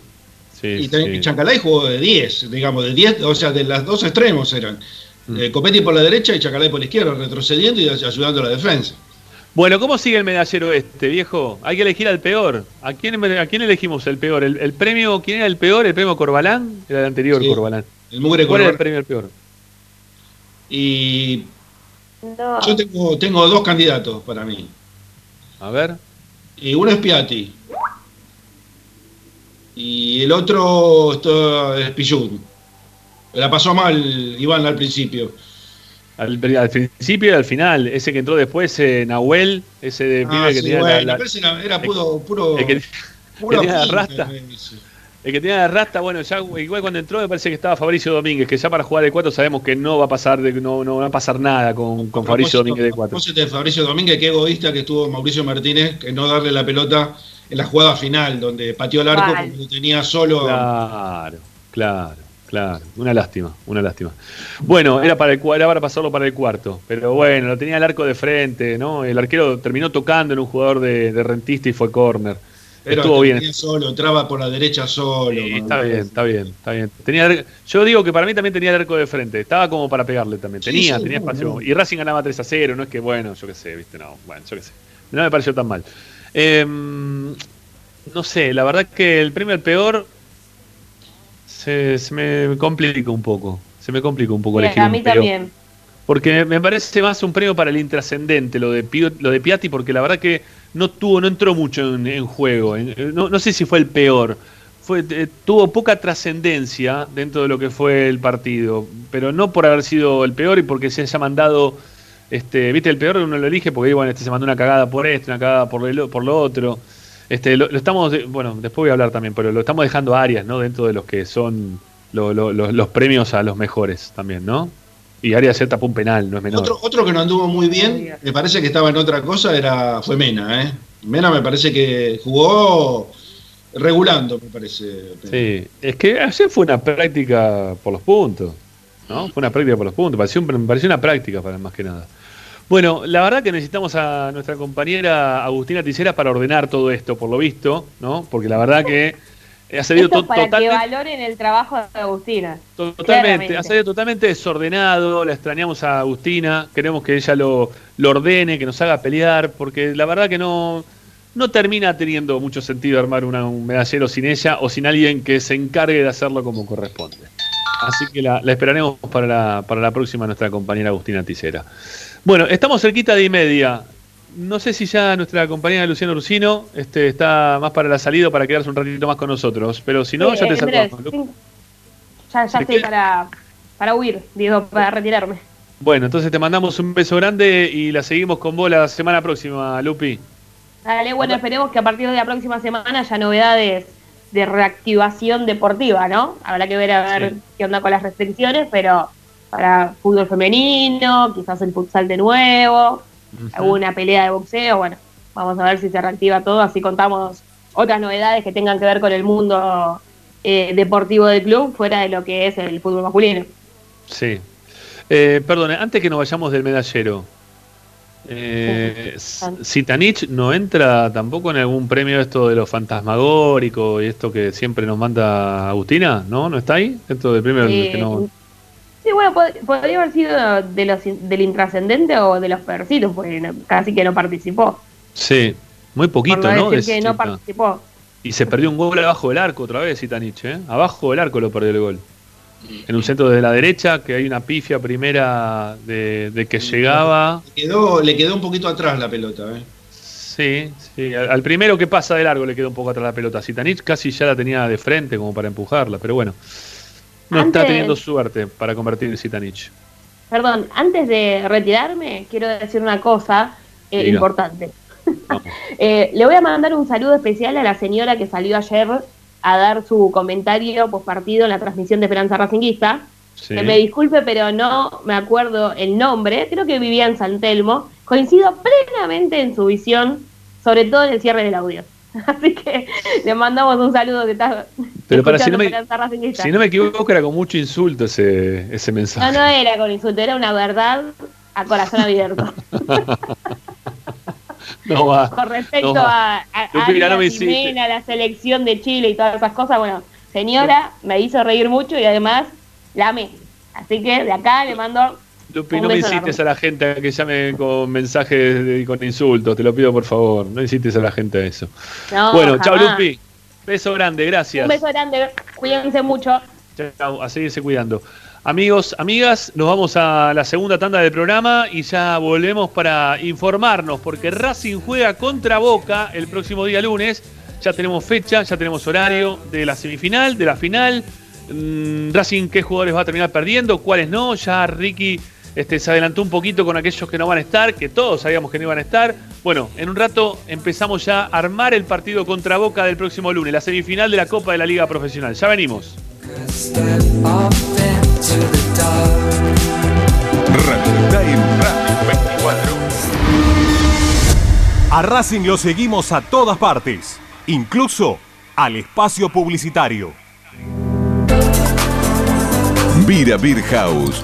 sí. Y, te- y Chancalay jugó de 10, digamos, de 10, o sea, de las dos extremos eran. Mm. Eh, Copetti por la derecha y Chancalay por la izquierda, retrocediendo y ayudando a la defensa. Bueno, ¿cómo sigue el medallero este, viejo? Hay que elegir al peor. ¿A quién, a quién elegimos el peor? ¿El, el premio, quién era el peor? ¿El premio Corbalán? Era el anterior Sí, Corbalán. el mugre ¿Cuál era el Corbalán. premio el peor? Y No. yo tengo, tengo dos candidatos para mí. A ver. Y uno es Piatti. Y el otro es Pillud. La pasó mal Iván al principio. Al, al principio y al final. Ese que entró después, eh, Nahuel, ese de Ah, pibe que sí, tenía bueno, la- la- era, era puro, puro, el que, tenía la rasta. el que tenía la rasta, bueno, ya igual cuando entró me parece que estaba Fabricio Domínguez, que ya para jugar de 4 sabemos que no va a pasar de, no, no va a pasar nada con, con Fabricio Domínguez de a 4. propósito de Fabricio Domínguez, qué egoísta que estuvo Mauricio Martínez, que no darle la pelota en la jugada final, donde pateó el arco Mal. porque lo tenía solo. Claro, claro, claro. Una lástima, una lástima. Bueno, era para, el, era para pasarlo para el cuarto, pero bueno, lo tenía el arco de frente, ¿no? El arquero terminó tocando en un jugador de, de rentista y fue córner. Estuvo bien. solo, entraba por la derecha solo. Sí, está bien, está bien, está bien. Tenía, yo digo que para mí también tenía el arco de frente, estaba como para pegarle también. Tenía, sí, tenía no, espacio. no. Y Racing ganaba 3 a 0, no es que bueno, yo qué sé, viste, no, bueno, yo qué sé. No me pareció tan mal. Eh, no sé, la verdad que el premio al peor se, se me complica un poco. Se me complica un poco Sí, elegir a mí también. Porque me parece más un premio para el intrascendente, lo de, Pio- lo de Piatti, porque la verdad que no tuvo, no entró mucho en, en juego. En- no, no sé si fue el peor. Fue, eh, tuvo poca trascendencia dentro de lo que fue el partido, pero no por haber sido el peor y porque se haya mandado, este, viste, el peor uno lo elige porque bueno, este se mandó una cagada por esto, una cagada por lo, por lo otro. Este, lo, lo estamos, bueno, después voy a hablar también, pero lo estamos dejando a Arias, ¿no? Dentro de los que son lo- lo- lo- los premios a los mejores también, ¿no? Y Arias se tapó un penal, no es menor. Otro, otro que no anduvo muy bien, me parece que estaba en otra cosa, era fue Mena, ¿eh? Mena me parece que jugó regulando, me parece. Sí, es que ayer fue una práctica por los puntos, ¿no? Fue una práctica por los puntos, pareció, pareció una práctica para más que nada. Bueno, la verdad que necesitamos a nuestra compañera Agustina Ticera para ordenar todo esto, por lo visto, ¿no? Porque la verdad que ha salido to- para que totalmente, valoren el trabajo de Agustina. totalmente, claramente. ha salido totalmente desordenado, la extrañamos a Agustina, queremos que ella lo, lo ordene, que nos haga pelear, porque la verdad que no, no termina teniendo mucho sentido armar una- un medallero sin ella o sin alguien que se encargue de hacerlo como corresponde. Así que la, la esperaremos para la, para la próxima nuestra compañera Agustina Ticera. Bueno, estamos cerquita de y media. No sé si ya nuestra compañera Luciano Ursino este, está más para la salida o para quedarse un ratito más con nosotros. Pero si no, Sí, ya te saludamos. Ya, ya estoy para, para huir, digo, para retirarme. Bueno, entonces te mandamos un beso grande y la seguimos con vos la semana próxima, Lupi. Dale, bueno, esperemos que a partir de la próxima semana haya novedades de reactivación deportiva, ¿no? Habrá que ver a ver qué onda con las restricciones, pero para fútbol femenino, quizás el futsal de nuevo, alguna pelea de boxeo, bueno, vamos a ver si se reactiva todo, así contamos otras novedades que tengan que ver con el mundo eh, deportivo del club, fuera de lo que es el fútbol masculino. Sí. Eh, perdone, antes que nos vayamos del medallero, eh, Sitanich no entra tampoco en algún premio esto de los fantasmagóricos y esto que siempre nos manda Agustina, ¿no? ¿No está ahí? Dentro del premio Eh, que no... Sí, bueno, pod- podría haber sido de los, in- del intrascendente o de los peorcitos, porque no- casi que no participó. Sí, muy poquito, por no ¿no? decir De que no participó. Y se perdió un gol abajo del arco otra vez, Sitanich, ¿eh? Abajo del arco lo perdió el gol. En un centro desde la derecha, que hay una pifia primera de, de que llegaba. Quedó, le quedó un poquito atrás la pelota, ¿eh? Sí, sí. Al, al primero que pasa de largo le quedó un poco atrás la pelota. Sitanich casi ya la tenía de frente como para empujarla, pero bueno. No está teniendo suerte para convertir Sitanich. Perdón, antes de retirarme, quiero decir una cosa eh, importante. Eh, le voy a mandar un saludo especial a la señora que salió ayer a dar su comentario post partido en la transmisión de Esperanza Racinguista. Sí. Que me disculpe, pero no me acuerdo el nombre. Creo que vivía en San Telmo. Coincido plenamente en su visión, sobre todo en el cierre del audio. Así que le mandamos un saludo que está Pero para si no, me, si no me equivoco, era con mucho insulto ese, ese No, mensaje. no era con insulto, era una verdad a corazón abierto. No va. Con respecto no va. a, a, mira, no me. Jimena, la selección de Chile y todas esas cosas, bueno, señora, me hizo reír mucho y además la amé. Así que de acá le mando Lupi, no me incites a la gente a que llame con mensajes y con insultos, te lo pido por favor. No incites a la gente a eso. No, bueno, chao jamás. Lupi. Beso grande, gracias. Un beso grande, cuídense mucho. Chao, a seguirse cuidando. Amigos, amigas, nos vamos a la segunda tanda del programa y ya volvemos para informarnos, porque Racing juega contra Boca el próximo día lunes. Ya tenemos fecha, ya tenemos horario de la semifinal, de la final. Mm, Racing, qué jugadores va a terminar perdiendo, cuáles no. Ya Ricky este, se adelantó un poquito con aquellos que no van a estar, que todos sabíamos que no iban a estar. Bueno, en un rato empezamos ya a armar el partido contra Boca del próximo lunes, la semifinal de la Copa de la Liga Profesional. Ya venimos. Radio Time Radio 24. A Racing lo seguimos a todas partes, incluso al espacio publicitario. Vira Beer House.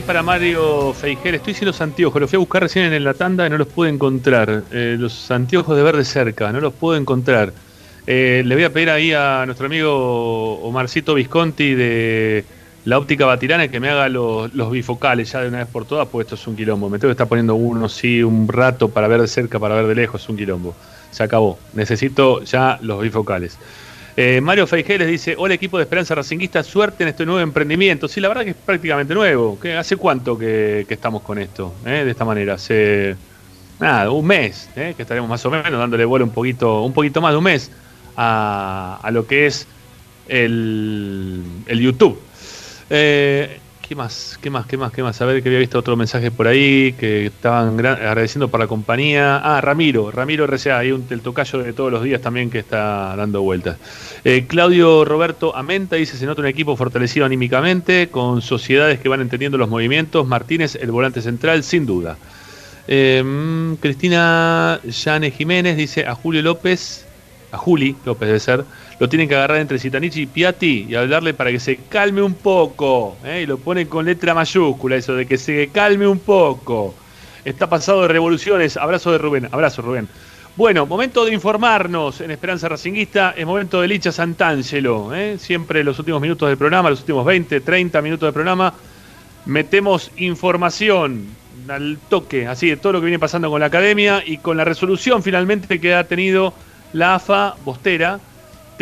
Para Mario Feijel. Estoy sin los anteojos, los fui a buscar recién en la tanda y no los pude encontrar. Eh, los anteojos de verde cerca, no los puedo encontrar. Eh, le voy a pedir ahí a nuestro amigo Omarcito Visconti de la óptica Batirana que me haga los, los bifocales ya de una vez por todas, pues esto es un quilombo. Me tengo que estar poniendo uno, sí, un rato para ver de cerca, para ver de lejos, es un quilombo. Se acabó. Necesito ya los bifocales. Eh, Mario Feijeles dice, hola equipo de Esperanza Racinguista, suerte en este nuevo emprendimiento. Sí, la verdad que es prácticamente nuevo. ¿Qué- ¿Hace cuánto que, estamos con esto? eh? De esta manera. Hace un mes, eh, que estaremos más o menos dándole vuelo un poquito, un poquito más de un mes a, lo que es el, el YouTube. Eh, ¿Qué más? ¿Qué más? ¿Qué más? ¿Qué más? A ver que había visto otro mensaje por ahí que estaban gra- agradeciendo por la compañía. Ah, Ramiro, Ramiro RCA, ahí un, el tocayo de todos los días también que está dando vueltas. Eh, Claudio Roberto Amenta dice: Se nota un equipo fortalecido anímicamente, con sociedades que van entendiendo los movimientos. Martínez, el volante central, sin duda. Eh, mm, Cristina Yane Jiménez dice: A Julio López, a Juli López debe ser, lo tienen que agarrar entre Citanichi y Piatti y hablarle para que se calme un poco. ¿eh? Y lo pone con letra mayúscula, eso de que se calme un poco. Está pasado de revoluciones. Abrazo de Rubén. Abrazo, Rubén. Bueno, momento de informarnos en Esperanza Racinguista. Es momento de Licha Santangelo. ¿eh? Siempre los últimos minutos del programa, los últimos 20, 30 minutos del programa, metemos información al toque, así de todo lo que viene pasando con la academia y con la resolución finalmente que ha tenido la AFA Bostera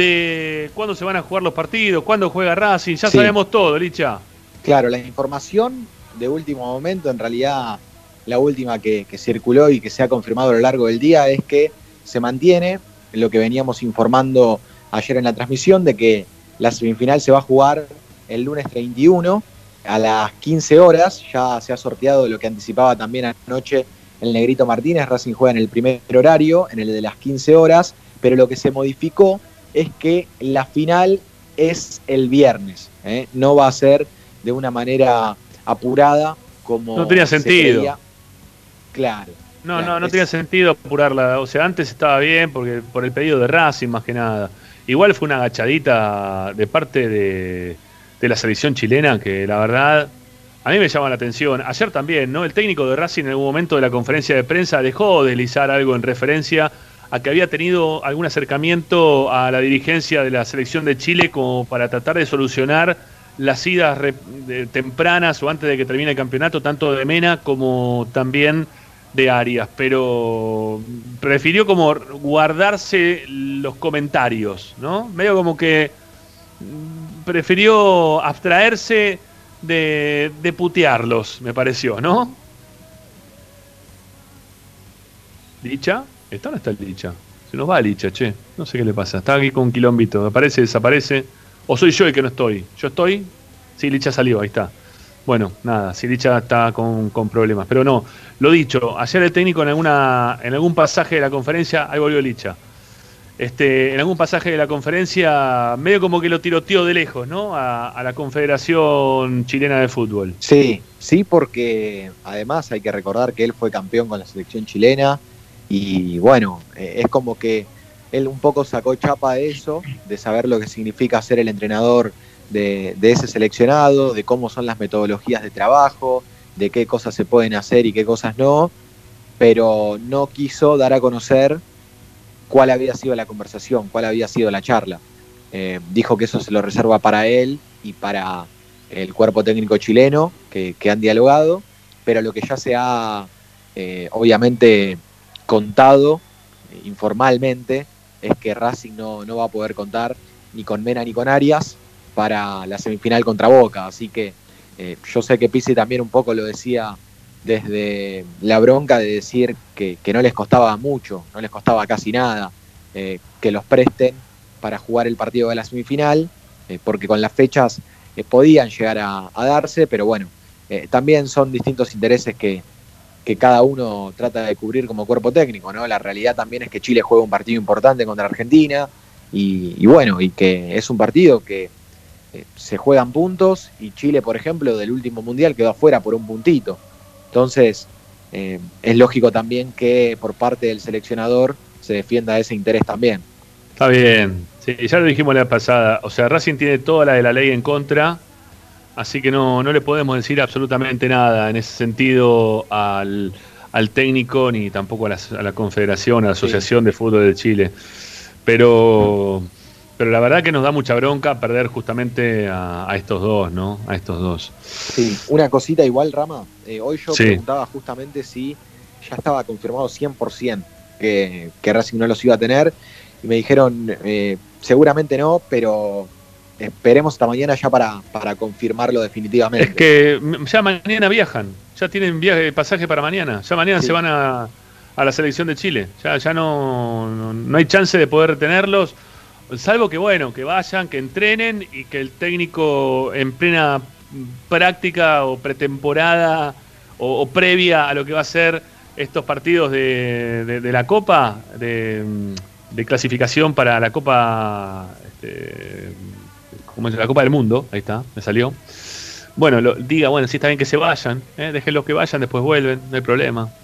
de cuándo se van a jugar los partidos, cuándo juega Racing, ya Sí. sabemos todo, Licha. Claro, la información de último momento, en realidad la última que, que circuló y que se ha confirmado a lo largo del día es que se mantiene lo que veníamos informando ayer en la transmisión de que la semifinal se va a jugar el lunes 31 a las 15 horas. Ya se ha sorteado lo que anticipaba también anoche el Negrito Martínez. Racing juega en el primer horario, en el de las 15 horas, pero lo que se modificó es que la final es el viernes. ¿eh? No va a ser de una manera apurada como No tenía se sentido. Claro. No, Claro, no, no es- tenía sentido apurarla. O sea, antes estaba bien porque por el pedido de Racing más que nada. Igual fue una agachadita de parte de, de la selección chilena que la verdad a mí me llama la atención. Ayer también, ¿no? El técnico de Racing en algún momento de la conferencia de prensa dejó deslizar algo en referencia a que había tenido algún acercamiento a la dirigencia de la selección de Chile como para tratar de solucionar las idas tempranas o antes de que termine el campeonato, tanto de Mena como también de Arias, pero prefirió como guardarse los comentarios, ¿no? Medio como que prefirió abstraerse de, de putearlos, me pareció, ¿no? ¿Licha? ¿Está o no está Licha? Se nos va Licha, che. No sé qué le pasa. Está aquí con un quilombito. Aparece, desaparece. ¿O soy yo el que no estoy? ¿Yo estoy? Sí, Licha salió, ahí está. Bueno, nada, si Licha está con, con problemas. Pero no, lo dicho, ayer el técnico en alguna en algún pasaje de la conferencia, ahí volvió Licha. Este, en algún pasaje de la conferencia, medio como que lo tiroteó de lejos, ¿no? A, a la Confederación Chilena de Fútbol. Sí, sí, porque además hay que recordar que él fue campeón con la selección chilena y bueno, eh, es como que él un poco sacó chapa de eso, de saber lo que significa ser el entrenador de, ese seleccionado, de cómo son las metodologías de trabajo, de qué cosas se pueden hacer y qué cosas no, pero no quiso dar a conocer cuál había sido la conversación, cuál había sido la charla. Eh, dijo que eso se lo reserva para él y para el cuerpo técnico chileno que, que han dialogado, pero lo que ya se ha eh, obviamente contado eh, informalmente es que Racing no, no va a poder contar ni con Mena ni con Arias para la semifinal contra Boca, así que eh, yo sé que Pizzi también un poco lo decía desde la bronca de decir que, que no les costaba mucho, no les costaba casi nada eh, que los presten para jugar el partido de la semifinal, porque con las fechas podían llegar a, darse, pero bueno, también son distintos intereses que, que cada uno trata de cubrir como cuerpo técnico, ¿no? La realidad también es que Chile juega un partido importante contra Argentina y, bueno, y que es un partido que eh, se juegan puntos y Chile, por ejemplo, del último mundial quedó afuera por un puntito. Entonces, eh, es lógico también que por parte del seleccionador se defienda ese interés también. Está bien, ya lo dijimos la pasada. O sea, Racing tiene toda la de la ley en contra Así que no, no le podemos decir absolutamente nada en ese sentido al, al técnico ni tampoco a la, a la Confederación, a la Asociación de Fútbol de Chile. Pero, pero la verdad que nos da mucha bronca perder justamente a, a estos dos, ¿no? A estos dos. Sí, una cosita igual, Rama. Eh, hoy yo Sí. preguntaba justamente si ya estaba confirmado 100% que, que Racing no los iba a tener. Y me dijeron, eh, seguramente no, pero esperemos hasta mañana ya para, para confirmarlo definitivamente. Es que ya mañana viajan, ya tienen viaje, pasaje para mañana, ya mañana Sí. se van a, a la selección de Chile, ya, ya no, no, no hay chance de poder retenerlos, salvo que bueno, que vayan, que entrenen y que el técnico en plena práctica o pretemporada o, o previa a lo que va a ser estos partidos de, de- de la Copa, de, de clasificación para la Copa, este, ¿cómo es? La Copa del Mundo, ahí está, me salió. Bueno, lo- diga, bueno, sí está bien que se vayan, ¿eh? déjenlos que vayan, después vuelven, no hay problema.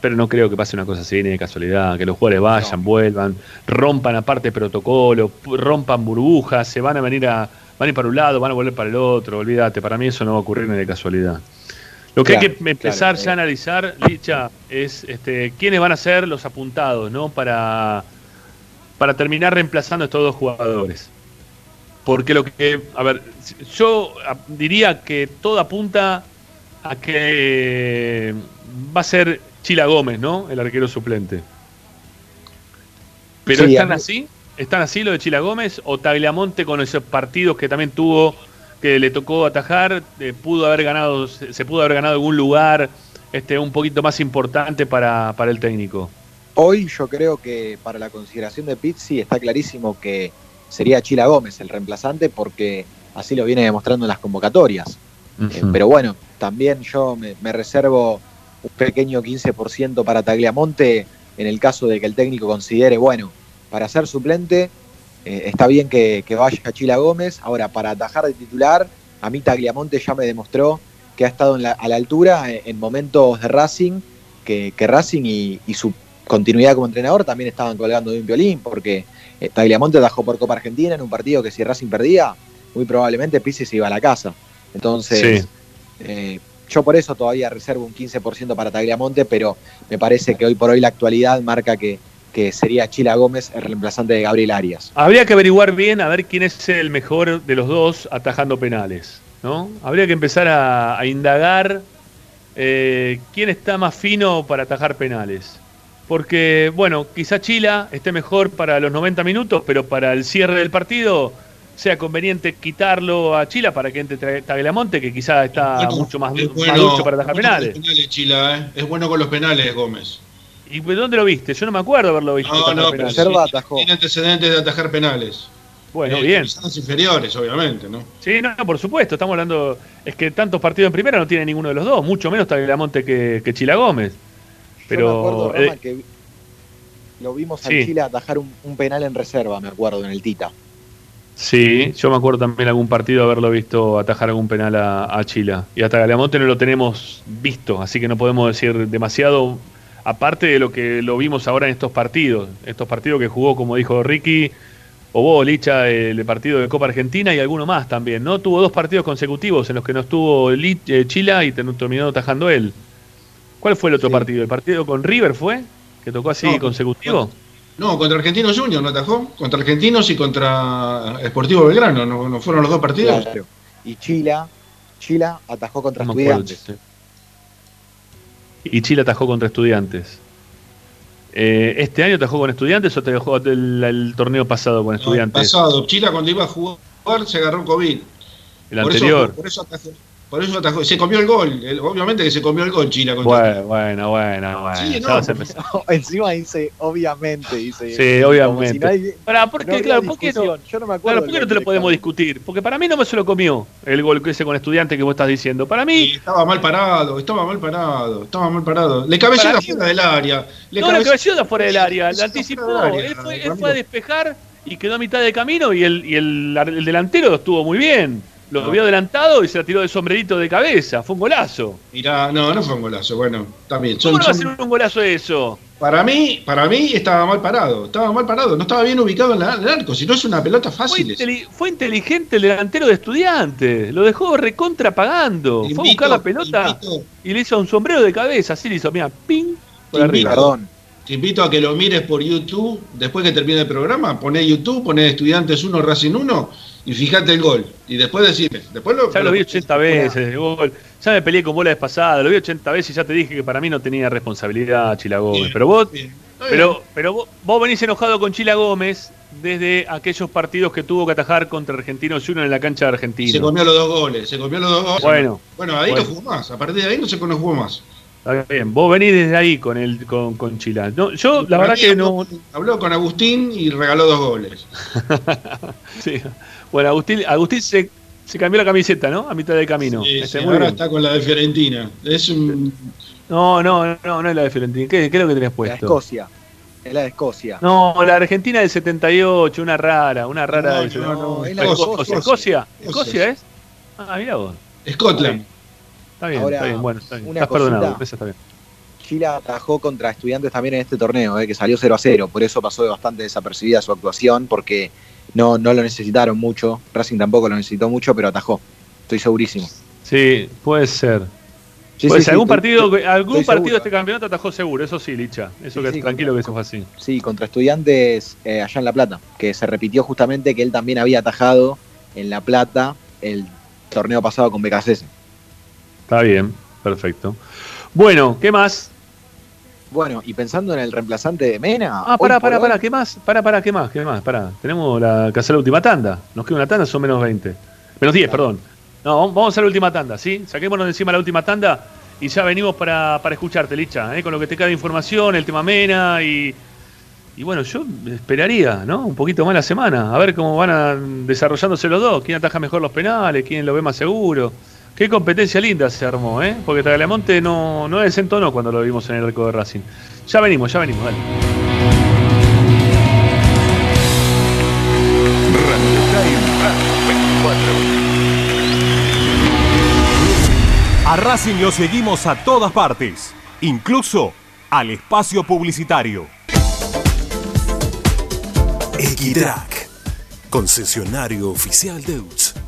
Pero no creo que pase una cosa así ni de casualidad, que los jugadores vayan, vuelvan, rompan aparte protocolo, rompan burbujas, se van a venir a, van a ir para un lado, van a volver para el otro, olvídate, para mí eso no va a ocurrir ni de casualidad. Lo que hay que empezar claro, ya a analizar, Licha, es este, quiénes van a ser los apuntados, ¿no? Para, para terminar reemplazando a estos dos jugadores. Porque lo que, a ver, yo diría que todo apunta a que va a ser Chila Gómez, ¿no? El arquero suplente. Pero Sí, ¿están así? ¿Están así lo de Chila Gómez? ¿O Tagliamonte con esos partidos que también tuvo, que le tocó atajar, eh, pudo haber ganado, se, se pudo haber ganado algún lugar este, un poquito más importante para, para el técnico? Hoy yo creo que para la consideración de Pizzi está clarísimo que sería Chila Gómez el reemplazante porque así lo viene demostrando en las convocatorias. Eh, pero bueno, también yo me, me reservo un pequeño 15% para Tagliamonte en el caso de que el técnico considere, bueno, para ser suplente eh, está bien que, que vaya Chila Gómez. Ahora, para atajar de titular, a mí Tagliamonte ya me demostró que ha estado en la- a la altura en, en momentos de Racing, que, que Racing y, y su continuidad como entrenador también estaban colgando de un violín, porque eh, Tagliamonte atajó por Copa Argentina en un partido que si Racing perdía, muy probablemente Pizzi se iba a la casa. Entonces, Sí. eh, yo por eso todavía reservo un 15% para Tagliamonte, pero me parece que hoy por hoy la actualidad marca que, que sería Chila Gómez el reemplazante de Gabriel Arias. Habría que averiguar bien a ver quién es el mejor de los dos atajando penales, ¿no? Habría que empezar a, a indagar eh, quién está más fino para atajar penales. Porque, bueno, quizá Chila esté mejor para los 90 minutos, pero para el cierre del partido sea conveniente quitarlo a Chila para que entre Tagliamonte, que quizá está Bueno, mucho más, es más bueno- ducho para atajar bueno con penales. los penales, Chila, ¿eh? Es bueno con los penales, Gómez. ¿Y de dónde lo viste? Yo no me acuerdo haberlo visto. No, no, pero sí, tiene antecedentes de atajar penales. Bueno, Eh, bien. inferiores, obviamente, ¿no? Sí, no, no, por supuesto, estamos hablando. Es que tantos partidos en primera no tiene ninguno de los dos, mucho menos Tagliamonte que, que Chila Gómez. Pero. yo me acuerdo, Rama, eh, que lo vimos sí. al Chile atajar un, un penal en reserva, me acuerdo, en el Tita. sí, yo me acuerdo también algún partido haberlo visto atajar algún penal a, a Chila. Y hasta Tagliamonte no lo tenemos visto, así que no podemos decir demasiado. Aparte de lo que lo vimos ahora en estos partidos, estos partidos que jugó, como dijo Ricky, o vos, Licha, el partido de Copa Argentina y alguno más también, ¿no? Tuvo dos partidos consecutivos en los que no estuvo eh, Chila y terminó atajando él. ¿Cuál fue el otro partido? ¿El partido con River fue? ¿Que tocó así No, consecutivo? No, contra Argentinos Juniors no atajó. Contra Argentinos y contra Sportivo Belgrano. ¿No, no fueron los dos partidos? Claro. Y Chila, Chila atajó contra acuerdo, estudiantes. Y Chile atajó contra estudiantes. Eh, ¿Este año atajó con estudiantes o te dejó el, el torneo pasado con estudiantes? Pasado. Chila cuando iba a jugar se agarró COVID. el Por anterior. Eso, por eso atajó. Por eso atajó. Se comió el gol. Obviamente que se comió el gol Chila. contra- Bueno, bueno, bueno, bueno. Sí, no. Encima dice, obviamente, dice. Sí, obviamente. si no hay- Pará, ¿por qué, claro, ¿por qué no? Yo no me acuerdo. Claro, ¿por qué no te lo podemos discutir? Porque para mí no me se lo comió el gol que ese con estudiante que vos estás diciendo. Para mí. Estaba mal parado, estaba mal parado, estaba mal parado. Le cabeció de afuera del área. Le no, la cabeció- de afuera del área, la Cabeció anticipó. fuera del área, él, fue, él fue a despejar y quedó a mitad de camino y el, y el, el delantero estuvo muy bien. Lo No. vio adelantado y se la tiró de sombrerito de cabeza. Fue un golazo. Mirá, no, no fue un golazo. Bueno, también. ¿Cómo Son, no va a ser un golazo eso? Para mí, para mí estaba mal parado. Estaba mal parado. No estaba bien ubicado en, la- en el arco. Si no es una pelota Fue, fácil. inteli- fue inteligente el delantero de estudiantes. Lo dejó recontra pagando. Fue a Invito- buscar la pelota y le hizo un sombrero de cabeza. Así le hizo, mira, ping, por Te arriba. invito, te invito a que lo mires por YouTube. Después que termine el programa, poné YouTube, poné Estudiantes 1, Racing 1 y fíjate el gol. Y después decime. Después lo, Ya lo vi 80 veces el gol. Ya me peleé con bola la vez pasada. Lo vi 80 veces y ya te dije que para mí no tenía responsabilidad Chila Gómez. Pero vos, pero, pero vos, vos venís enojado con Chila Gómez desde aquellos partidos que tuvo que atajar contra Argentinos Juniors en la cancha de Argentina. Se comió los dos goles. Se comió los dos goles. Bueno. Bueno, ahí Bueno. no jugó más. A partir de ahí no se no jugó más. Está bien, vos venís desde ahí con el con, con Chila. No, yo la verdad que no. Habló con Agustín y regaló dos goles. Sí. Bueno, Agustín, Agustín se, se cambió la camiseta, ¿no? A mitad del camino. Sí, Este, sí, muy ahora bien. está con la de Fiorentina. Es un. No, no, no, no es la de Fiorentina. ¿Qué, qué es lo que tenés La puesto? Escocia. Es la de Escocia. No, la Argentina del 78, una rara, una rara No, del no, no, es la Escocia. de Escocia. Escocia. Escocia. ¿Escocia es? Ah, mira vos. Scotland. Está bien, Ahora, está bien, bueno, está bien. una Estás perdonado, eso está bien. Chile atajó contra estudiantes también en este torneo, eh, que salió 0 a 0. Por eso pasó de bastante desapercibida su actuación, porque no, no lo necesitaron mucho. Racing tampoco lo necesitó mucho, pero atajó. Estoy segurísimo. Sí, puede ser. Sí, sí, sí, algún partido, estoy- algún estoy partido de este campeonato atajó seguro, eso sí, Licha. Eso que tranquilo que eso fue así. Sí, contra estudiantes eh, allá en La Plata, que se repitió justamente que él también había atajado en La Plata el torneo pasado con BKC. Está bien, perfecto. Bueno, ¿qué más? Bueno, y pensando en el reemplazante de Mena. Ah, pará, pará, pará, ¿qué más? Pará, pará, ¿qué más? ¿Qué más? Pará. Tenemos la, que hacer la última tanda. Nos queda una tanda, son menos 20. Menos 10, perdón. No, vamos vamos a hacer la última tanda, ¿sí? Saquémonos de encima la última tanda y ya venimos para, para escucharte, Licha, ¿eh? con lo que te queda de información, el tema Mena y. Y bueno, yo esperaría, ¿no? Un poquito más la semana, a ver cómo van a- desarrollándose los dos, quién ataja mejor los penales, quién lo ve más seguro. Qué competencia linda se armó, ¿eh? Porque Tagliamonte no, no desentonó cuando lo vimos en el arco de Racing. Ya venimos, ya venimos, dale. Radio Time Radio 24. A Racing lo seguimos a todas partes, incluso al espacio publicitario. Equitrack, concesionario oficial de UTS.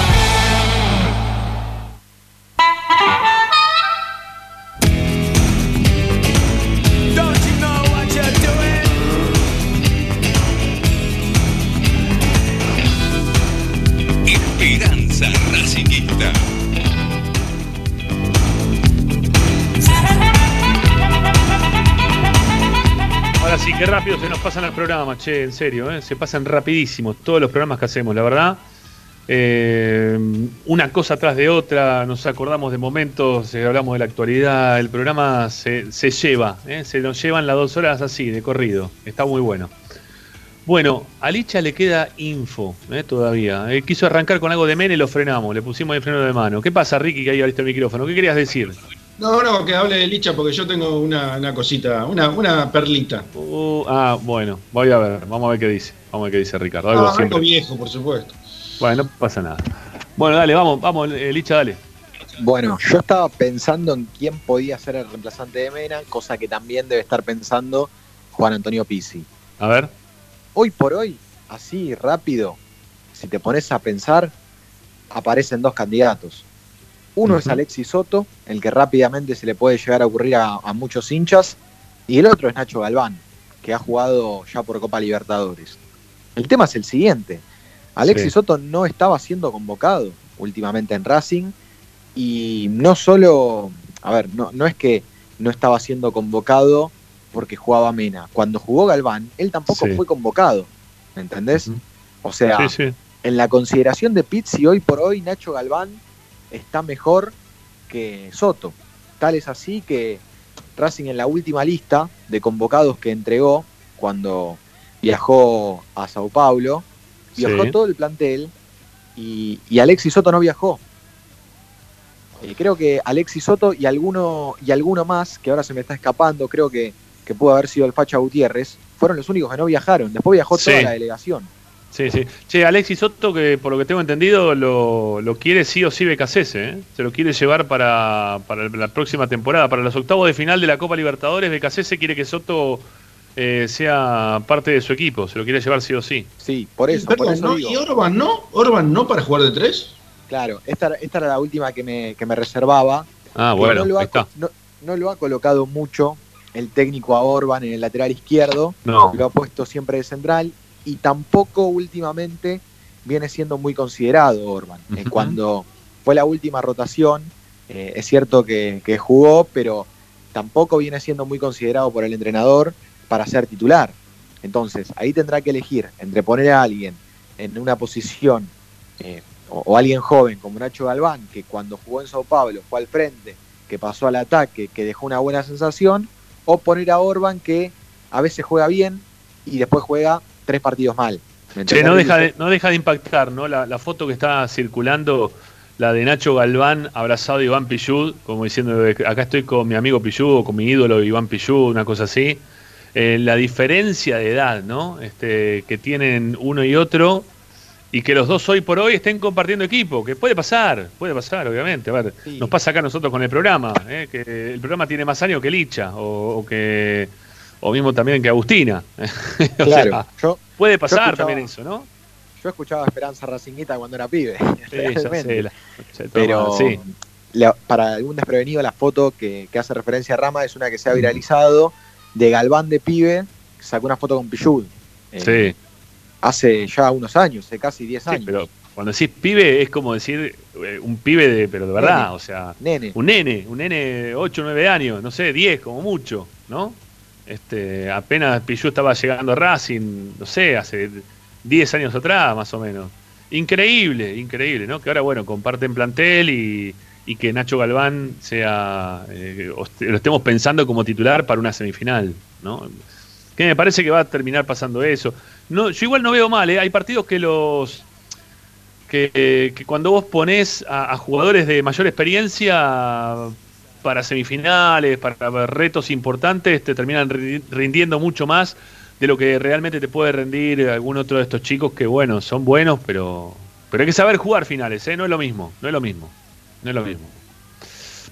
Pasan los programas, che, en serio, ¿eh? se pasan rapidísimo todos los programas que hacemos, la verdad. Eh, una cosa tras de otra, nos acordamos de momentos, eh, hablamos de la actualidad, el programa se, se lleva, ¿eh? se nos llevan las dos horas así, de corrido, está muy bueno. Bueno, a Licha le queda info ¿eh? todavía. Quiso arrancar con algo de Mene lo frenamos, le pusimos el freno de mano. ¿Qué pasa, Ricky, que ahí abriste el micrófono? ¿Qué querías decir? No, no, que hable de Licha porque yo tengo una, una cosita, una, una perlita. Uh, ah, bueno, voy a ver, vamos a ver qué dice. Vamos a ver qué dice Ricardo. Algo Ah, algo viejo, por supuesto. Bueno, no pasa nada. Bueno, dale, vamos, vamos, eh, Licha, dale. Bueno, yo estaba pensando en quién podía ser el reemplazante de Mena, cosa que también debe estar pensando Juan Antonio Pizzi. A ver. Hoy por hoy, así rápido, si te pones a pensar, aparecen dos candidatos. Uno es. Alexis Soto, el que rápidamente se le puede llegar a ocurrir a, a muchos hinchas, y el otro es Nacho Galván, que ha jugado ya por Copa Libertadores. El tema es el siguiente. Alexis Sí. Soto no estaba siendo convocado últimamente en Racing y no solo, a ver, no, no es que no estaba siendo convocado porque jugaba Mena. Cuando jugó Galván, él tampoco Sí. fue convocado, ¿me entendés? O sea, sí. en la consideración de Pizzi hoy por hoy Nacho Galván está mejor que Soto. Tal es así que Racing en la última lista de convocados que entregó cuando viajó a Sao Paulo, viajó Sí. todo el plantel y, y Alexis Soto no viajó. Eh, creo que Alexis Soto y alguno, y alguno más, que ahora se me está escapando, creo que, que pudo haber sido el Facha Gutiérrez, fueron los únicos que no viajaron. Después viajó toda la delegación. Sí, sí. Che, Alexis Soto, que por lo que tengo entendido, lo, lo quiere sí o sí Becasese, ¿eh? Se lo quiere llevar para, para la próxima temporada, para los octavos de final de la Copa Libertadores. Becasese quiere que Soto eh, sea parte de su equipo, se lo quiere llevar sí o sí. Sí, por eso, Perdón, por eso ¿no? digo. ¿Y Orban no? ¿Orban no para jugar de tres? Claro, esta, esta era la última que me, que me reservaba. Ah, bueno, no lo, ha, ahí está. no, no lo ha colocado mucho el técnico a Orban en el lateral izquierdo. No. Lo ha puesto siempre de central y tampoco últimamente viene siendo muy considerado Orban. Eh, cuando fue la última rotación, eh, es cierto que, que jugó, pero tampoco viene siendo muy considerado por el entrenador para ser titular. Entonces, ahí tendrá que elegir entre poner a alguien en una posición eh, o, o alguien joven como Nacho Galván, que cuando jugó en Sao Paulo fue al frente, que pasó al ataque, que dejó una buena sensación, o poner a Orban que a veces juega bien y después juega tres partidos mal. No deja de, no deja de impactar, ¿no? La, la foto que está circulando, la de Nacho Galván abrazado a Iván Pillud, como diciendo, acá estoy con mi amigo Pillud o con mi ídolo Iván Pillud, una cosa así. Eh, la diferencia de edad, ¿no? Este, que tienen uno y otro y que los dos hoy por hoy estén compartiendo equipo, que puede pasar, puede pasar, obviamente. A ver, nos pasa acá a nosotros con el programa, ¿eh? que el programa tiene más años que Licha o, o que o mismo también que Agustina. O Claro, sea, yo, puede pasar también eso, ¿no? Yo escuchaba a Esperanza Racinguita cuando era pibe. Sí, la- Pero sí. la- para algún desprevenido, la foto que, que hace referencia a Rama es una que se ha viralizado de Galván de pibe, que sacó una foto con Pichud. Eh, Sí, Hace ya unos años, hace casi 10 sí, años. pero cuando decís pibe es como decir eh, un pibe de, pero de verdad, Nene. o sea, Nene. un nene, un nene 8 o 9 años, no sé, 10 como mucho, ¿no? Este, apenas Pichu estaba llegando a Racing, no sé, hace 10 años atrás más o menos. Increíble, increíble, ¿no? Que ahora, bueno, comparten plantel y, y que Nacho Galván sea, eh, lo estemos pensando como titular para una semifinal, ¿no? Que me parece que va a terminar pasando eso. No, yo igual no veo mal, ¿eh? hay partidos que los que, cuando vos ponés a jugadores de mayor experiencia para semifinales, para retos importantes, te terminan ri- rindiendo mucho más de lo que realmente te puede rendir algún otro de estos chicos que, bueno, son buenos, pero, pero hay que saber jugar finales, ¿eh? No es lo mismo, no es lo mismo, no es lo mismo.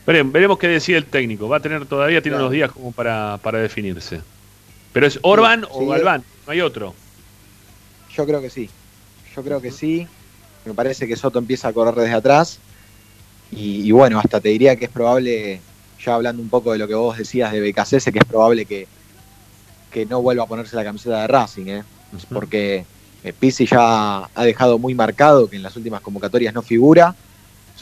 Veremos, veremos qué decide el técnico. Va a tener todavía, tiene Claro. unos días como para, para definirse. Pero es Orban o sí, Galván, no hay otro. Yo creo que sí. Yo creo que sí. Me parece que Soto empieza a correr desde atrás. Y, y bueno, hasta te diría que es probable, ya hablando un poco de lo que vos decías de BKC, que es probable que, que no vuelva a ponerse la camiseta de Racing, ¿eh? porque eh, Pizzi ya ha dejado muy marcado que en las últimas convocatorias no figura.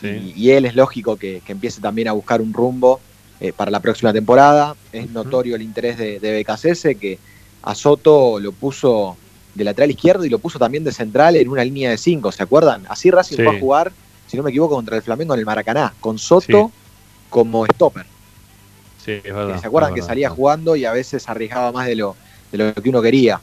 Y, y él es lógico que, que empiece también a buscar un rumbo eh, para la próxima temporada. Es notorio el interés de, de que a Soto lo puso de lateral izquierdo y lo puso también de central en una línea de cinco, ¿se acuerdan? Así Racing Sí. fue a jugar, si no me equivoco, contra el Flamengo en el Maracaná, con Soto como stopper. Sí, es verdad. ¿Se acuerdan que salía jugando y a veces arriesgaba más de lo, de lo que uno quería?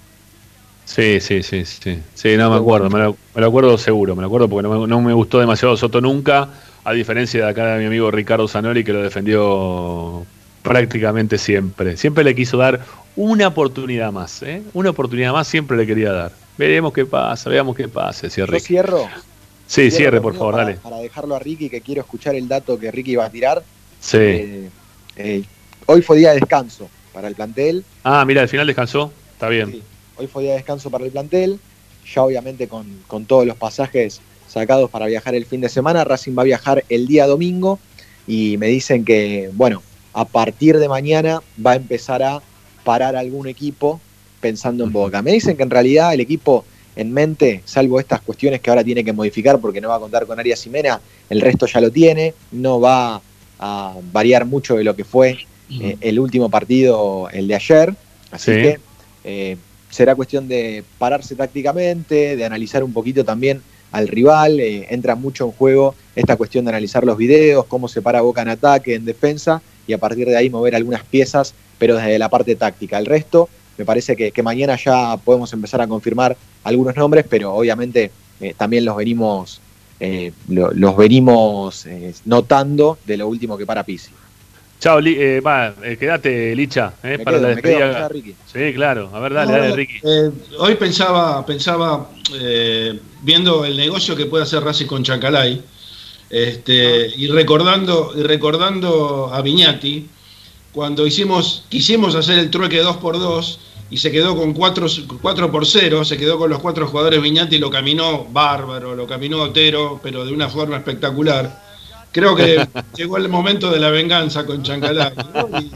Sí, sí, sí, sí. Sí, no me acuerdo, me lo, me lo acuerdo seguro, me lo acuerdo porque no me, no me gustó demasiado Soto nunca, a diferencia de acá de mi amigo Ricardo Zanoli que lo defendió prácticamente siempre. Siempre le quiso dar una oportunidad más, ¿eh? Una oportunidad más siempre le quería dar. Veremos qué pasa, veamos qué pasa, decía Yo cierro. Sí, cierre, por favor, para- dale. Para dejarlo a Ricky, que quiero escuchar el dato que Ricky va a tirar. Sí. Eh, eh, hoy fue día de descanso para el plantel. Ah, mira, al final descansó, está bien. Hoy fue día de descanso para el plantel. Ya obviamente con, con todos los pasajes sacados para viajar el fin de semana. Racing va a viajar el día domingo y me dicen que, bueno, a partir de mañana va a empezar a parar algún equipo pensando en Boca. Me dicen que en realidad el equipo en mente, salvo estas cuestiones que ahora tiene que modificar porque no va a contar con Arias Jimena, el resto ya lo tiene, no va a variar mucho de lo que fue eh, el último partido, el de ayer. Así Sí. que eh, será cuestión de pararse tácticamente, de analizar un poquito también al rival. eh, entra mucho en juego esta cuestión de analizar los videos, cómo se para Boca en ataque, en defensa, y a partir de ahí mover algunas piezas, pero desde la parte táctica. El resto, me parece que, que mañana ya podemos empezar a confirmar algunos nombres, pero obviamente eh, también los venimos, eh, lo- los venimos eh, notando de lo último que para Pisi. Chao, Li- eh, va, eh, quédate, Licha, eh, Me para quedo, la me quedo, despedida. Ricky. Sí, claro, a ver, dale, No, dale, Ricky. eh, hoy pensaba, pensaba eh, viendo el negocio que puede hacer Racing con Chacalay este, y recordando y recordando a Viñati cuando hicimos quisimos hacer el trueque 2 por 2 y se quedó con 4, 4 por 0, se quedó con los cuatro jugadores Viñati, lo caminó bárbaro, lo caminó Otero, pero de una forma espectacular. Creo que llegó el momento de la venganza con Chancalay ¿no? y,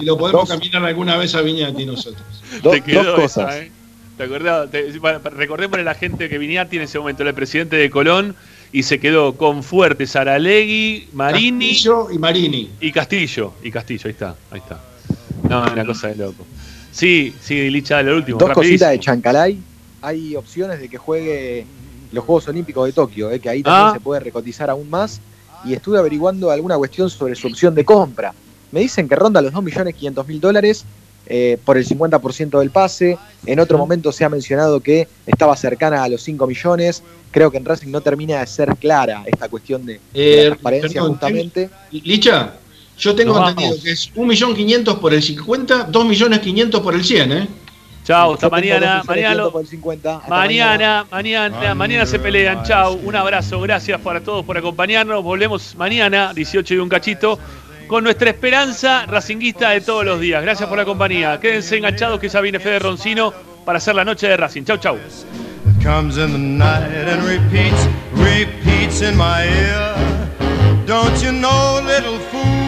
y lo podemos caminar alguna vez a Viñati nosotros. te quedó esa, ¿eh? ¿Te acordás? Te- recordémosle a la gente que Viniati en ese momento era el presidente de Colón y se quedó con Fuerte, Saralegui, Marini. Castillo y Marini. Y Castillo, y Castillo, ahí está, ahí está. No, una cosa de loco. Sí, sí, Licha, lo último. Dos rapidísimo. cositas de Chancalay. Hay opciones de que juegue los Juegos Olímpicos de Tokio, eh, que ahí también Ah. se puede recotizar aún más. Y estuve averiguando alguna cuestión sobre su opción de compra. Me dicen que ronda los 2.500.000 dólares eh, por el 50% del pase. En otro momento se ha mencionado que estaba cercana a los 5 millones. Creo que en Racing no termina de ser clara esta cuestión de, de Eh, la transparencia perdón, justamente. Licha, yo tengo Nos entendido vamos. que es 1.500.000 por el 50, 2.500.000 por el 100, ¿eh? Chao, hasta mañana. 2.500.000 Mañana, lo- por el 50. Hasta mañana, mañana, mañana se pelean. Chao, un abrazo, gracias para todos por acompañarnos. Volvemos mañana, 18 y un cachito, con nuestra esperanza racinguista de todos los días. Gracias por la compañía. Quédense enganchados que ya viene Fede Roncino para hacer la noche de Racing. Chau, chau. Comes in the night and repeats, repeats in my ear. Don't you know, little fool?